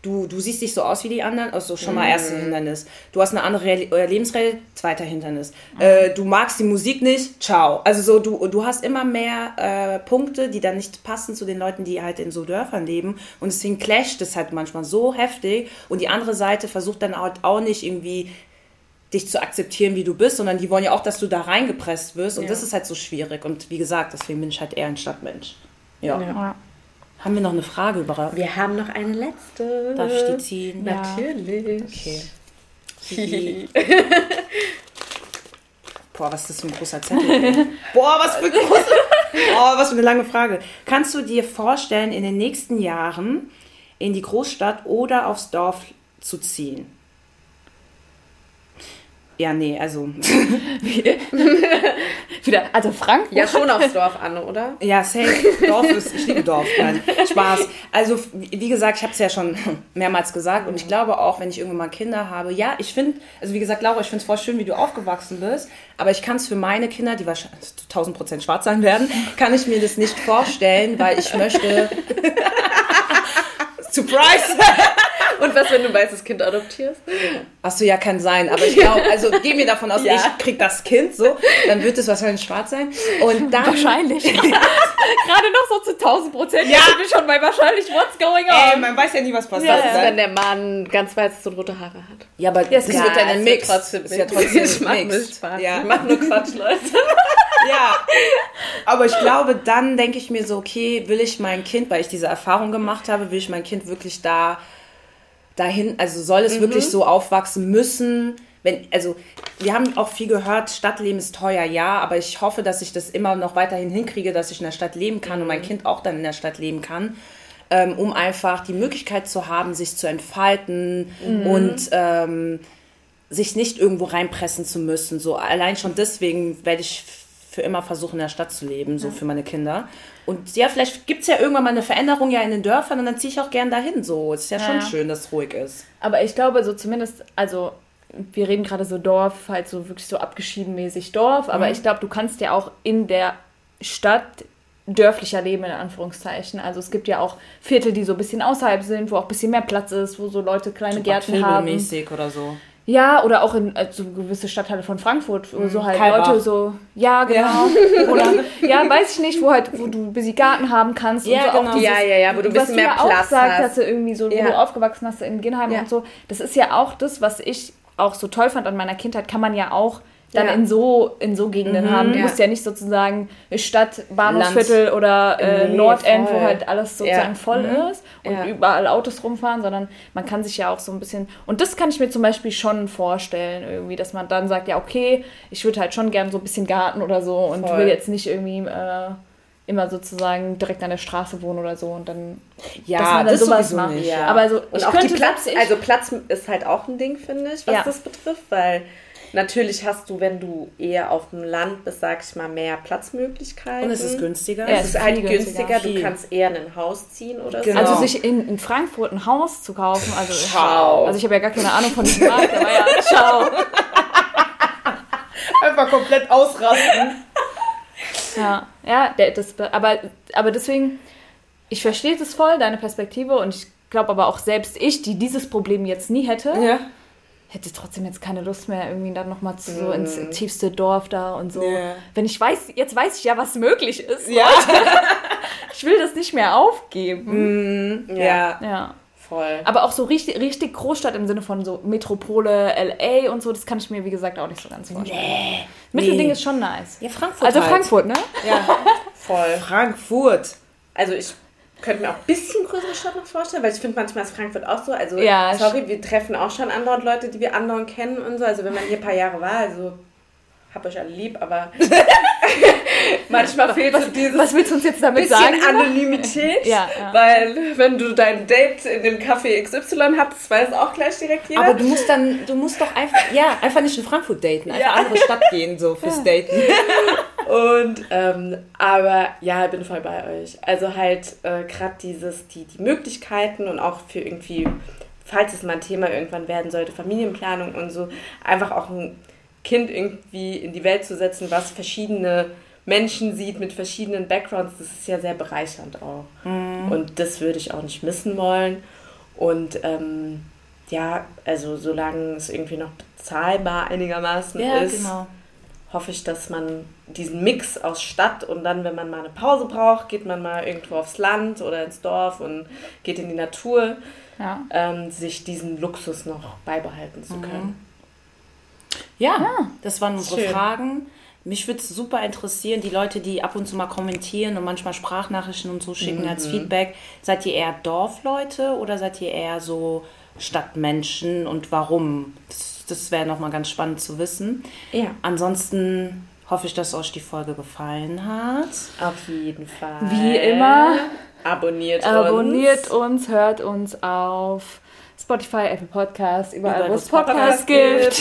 du, du siehst dich so aus wie die anderen, also schon mal mhm. erstes Hindernis. Du hast eine andere Re Lebensrealität, zweiter Hindernis. Mhm. Äh, du magst die Musik nicht, ciao. Also so, du, du hast immer mehr äh, Punkte, die dann nicht passen zu den Leuten, die halt in so Dörfern leben. Und deswegen clasht es halt manchmal so heftig. Und die andere Seite versucht dann halt auch nicht irgendwie dich zu akzeptieren, wie du bist, sondern die wollen ja auch, dass du da reingepresst wirst. Und ja. das ist halt so schwierig. Und wie gesagt, deswegen bin ich halt eher ein Stadtmensch. Ja. ja. Haben wir noch eine Frage überhaupt? Wir haben noch eine letzte. Darf ich die ziehen? Natürlich. Okay. *laughs* Boah, was ist das für ein großer Zettel? *laughs* Boah, was für ein großer. Oh, was für eine lange Frage. Kannst du dir vorstellen, in den nächsten Jahren in die Großstadt oder aufs Dorf zu ziehen? Ja, nee, also. *laughs* Wieder, also Frankfurt. Ja, schon aufs Dorf an, oder? Ja, safe. Dorf ist, ich liebe Dorf. Nein, Spaß. Also, wie gesagt, ich habe es ja schon mehrmals gesagt und ich glaube auch, wenn ich irgendwann mal Kinder habe, ja, ich finde, also wie gesagt, Laura, ich finde es voll schön, wie du aufgewachsen bist, aber ich kann es für meine Kinder, die wahrscheinlich 1000 Prozent schwarz sein werden, kann ich mir das nicht vorstellen, weil ich möchte. *laughs* Surprise! *laughs* Und was, wenn du ein weißes Kind adoptierst? Achso, ja, kann sein. Aber ich *laughs* glaube, also geh mir davon aus, ja. ich krieg das Kind so, dann wird es wahrscheinlich schwarz sein. Und dann. Wahrscheinlich. *laughs* Gerade noch so zu 1000 Prozent. Ja. Ich bin schon bei wahrscheinlich what's going on. Ey, man weiß ja nie, was passiert. Was ist, wenn der Mann ganz weiß und rote Haare hat? Ja, aber ja, das wird dann ein Mix. Trotzdem ist ja trotzdem ich mach. Spaß. Ja. Ich mach nur Quatsch, Leute. Ja. Aber ich glaube, dann denke ich mir so, okay, will ich mein Kind, weil ich diese Erfahrung gemacht habe, will ich mein Kind wirklich da dahin, also soll es mhm. wirklich so aufwachsen müssen? Wenn, also wir haben auch viel gehört, Stadtleben ist teuer, ja, aber ich hoffe, dass ich das immer noch weiterhin hinkriege, dass ich in der Stadt leben kann und mein mhm. Kind auch dann in der Stadt leben kann, ähm, um einfach die Möglichkeit zu haben, sich zu entfalten mhm. und ähm, sich nicht irgendwo reinpressen zu müssen. So allein schon deswegen werde ich für immer versuchen, in der Stadt zu leben, so ja. für meine Kinder. Und ja, vielleicht gibt es ja irgendwann mal eine Veränderung ja in den Dörfern und dann ziehe ich auch gern dahin. So, es ist ja, ja schon schön, dass es ruhig ist. Aber ich glaube, so zumindest, also wir reden gerade so Dorf, halt so wirklich so abgeschiedenmäßig Dorf, aber mhm. ich glaube, du kannst ja auch in der Stadt dörflicher leben, in Anführungszeichen. Also es gibt ja auch Viertel, die so ein bisschen außerhalb sind, wo auch ein bisschen mehr Platz ist, wo so Leute kleine Gärten haben. mäßig oder so. Ja, oder auch in also gewisse Stadtteile von Frankfurt, wo mhm. so halt Kalbach. Leute so, ja, genau. Ja. *laughs* Oder, ja, weiß ich nicht, wo halt, wo du ein bisschen Garten haben kannst. Ja, und so genau. auch dieses, ja, ja, ja, wo du ein bisschen mehr Platz auch sagt, hast. dass du irgendwie so, ja. wo du aufgewachsen hast in Genheim und so. Das ist ja auch das, was ich auch so toll fand an meiner Kindheit, kann man ja auch dann ja. in so in so Gegenden mhm, haben. Du ja. musst ja nicht sozusagen Stadt, Bahnhofsviertel oder äh, nee, Nordend, voll. wo halt alles sozusagen ja. voll mhm. ist und überall Autos rumfahren, sondern man kann sich ja auch so ein bisschen und das kann ich mir zum Beispiel schon vorstellen irgendwie, dass man dann sagt, ja okay, ich würde halt schon gern so ein bisschen Garten oder so und voll. will jetzt nicht irgendwie äh, immer sozusagen direkt an der Straße wohnen oder so und dann ja dass man dann das sowas macht. Nicht, ja. Aber so und auch die Platz, also Platz ist halt auch ein Ding finde ich, was das betrifft, weil Natürlich hast du, wenn du eher auf dem Land bist, sag ich mal, mehr Platzmöglichkeiten. Und es ist günstiger. Ja, es ist halt günstiger. Du kannst eher ein Haus ziehen oder genau. so. Also sich in, in, Frankfurt ein Haus zu kaufen, also ciao. Also ich habe ja gar keine Ahnung von diesem *laughs* Markt, aber ja, ciao. *laughs* Einfach komplett ausrasten. Ja, ja, das, aber, aber deswegen, ich verstehe das voll, deine Perspektive und ich glaube aber auch selbst ich, die dieses Problem jetzt nie hätte, ja hätte trotzdem jetzt keine Lust mehr, irgendwie dann nochmal so mm. ins tiefste Dorf da und so. Yeah. Wenn ich weiß, jetzt weiß ich ja, was möglich ist. Ja. *laughs* ich will das nicht mehr aufgeben. Mm. Ja. Ja. Voll. Aber auch so richtig, richtig Großstadt im Sinne von so Metropole, LA und so, das kann ich mir, wie gesagt, auch nicht so ganz vorstellen. Nee. Mittelding nee. ist schon nice. Ja, Frankfurt. Also halt. Frankfurt, ne? Ja, *laughs* voll. Frankfurt. Also ich könnte mir auch ein bisschen größere Stadt noch vorstellen, weil ich finde manchmal ist Frankfurt auch so. Also, ja, sorry, wir treffen auch schon andere Leute, die wir anderen kennen und so. Also, wenn man hier ein paar Jahre war, also hab euch alle lieb, aber *laughs* *laughs* manchmal fehlt was, so dieses was willst du uns jetzt damit bisschen sagen? *laughs* Anonymität, ja, ja. weil wenn du dein Date in dem Café XY hattest, weiß auch gleich direkt jeder. Aber du musst dann, du musst doch einfach, ja, einfach nicht in Frankfurt daten, einfach ja. andere Stadt gehen so fürs Daten. *laughs* Und ähm, aber ja, ich bin voll bei euch. Also halt äh, gerade dieses, die, die Möglichkeiten und auch für irgendwie, falls es mal ein Thema irgendwann werden sollte, Familienplanung und so, einfach auch ein Kind irgendwie in die Welt zu setzen, was verschiedene Menschen sieht mit verschiedenen Backgrounds, das ist ja sehr bereichernd auch. Mhm. Und das würde ich auch nicht missen wollen. Und ähm, ja, also solange es irgendwie noch bezahlbar einigermaßen ja, ist, genau. hoffe ich, dass man diesen Mix aus Stadt und dann, wenn man mal eine Pause braucht, geht man mal irgendwo aufs Land oder ins Dorf und geht in die Natur, ja. ähm, sich diesen Luxus noch beibehalten zu können. Mhm. Ja, ja, das waren unsere schön. Fragen. Mich würde es super interessieren, die Leute, die ab und zu mal kommentieren und manchmal Sprachnachrichten und so schicken mhm. als Feedback. Seid ihr eher Dorfleute oder seid ihr eher so Stadtmenschen und warum? Das, das wäre nochmal ganz spannend zu wissen. Ja. Ansonsten hoffe ich, dass euch die Folge gefallen hat. Auf jeden Fall. Wie immer. Abonniert, Abonniert uns. uns, hört uns auf Spotify, Apple Podcast, überall, wo es Podcasts gibt.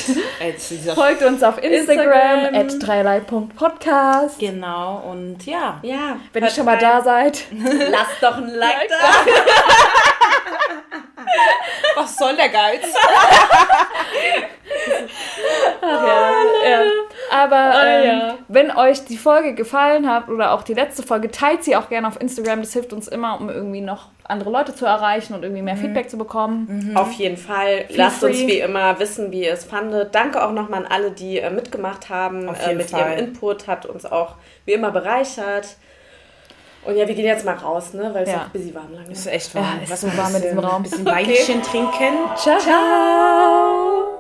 Folgt uns auf Instagram, Instagram. at dreilei.podcast. Genau, und ja. Ja, Wenn ihr schon mal da seid. *laughs* lasst doch ein Like da. Was soll der Geiz? *laughs* ja. Aber ähm, wenn euch die Folge gefallen hat oder auch die letzte Folge, teilt sie auch gerne auf Instagram. Das hilft uns immer, um irgendwie noch andere Leute zu erreichen und irgendwie mehr Feedback zu bekommen. Auf jeden Fall. Lasst uns free. wie immer wissen, wie ihr es fandet. Danke auch nochmal an alle, die äh, mitgemacht haben Auf äh, mit Fall. ihrem Input. Hat uns auch wie immer bereichert. Und ja, wir gehen jetzt mal raus, ne? Weil es Ja. auch busy warm lange. ist echt warm. Ja, ist so warm in diesem Raum. Ein bisschen Weinchen trinken. Ciao. Ciao.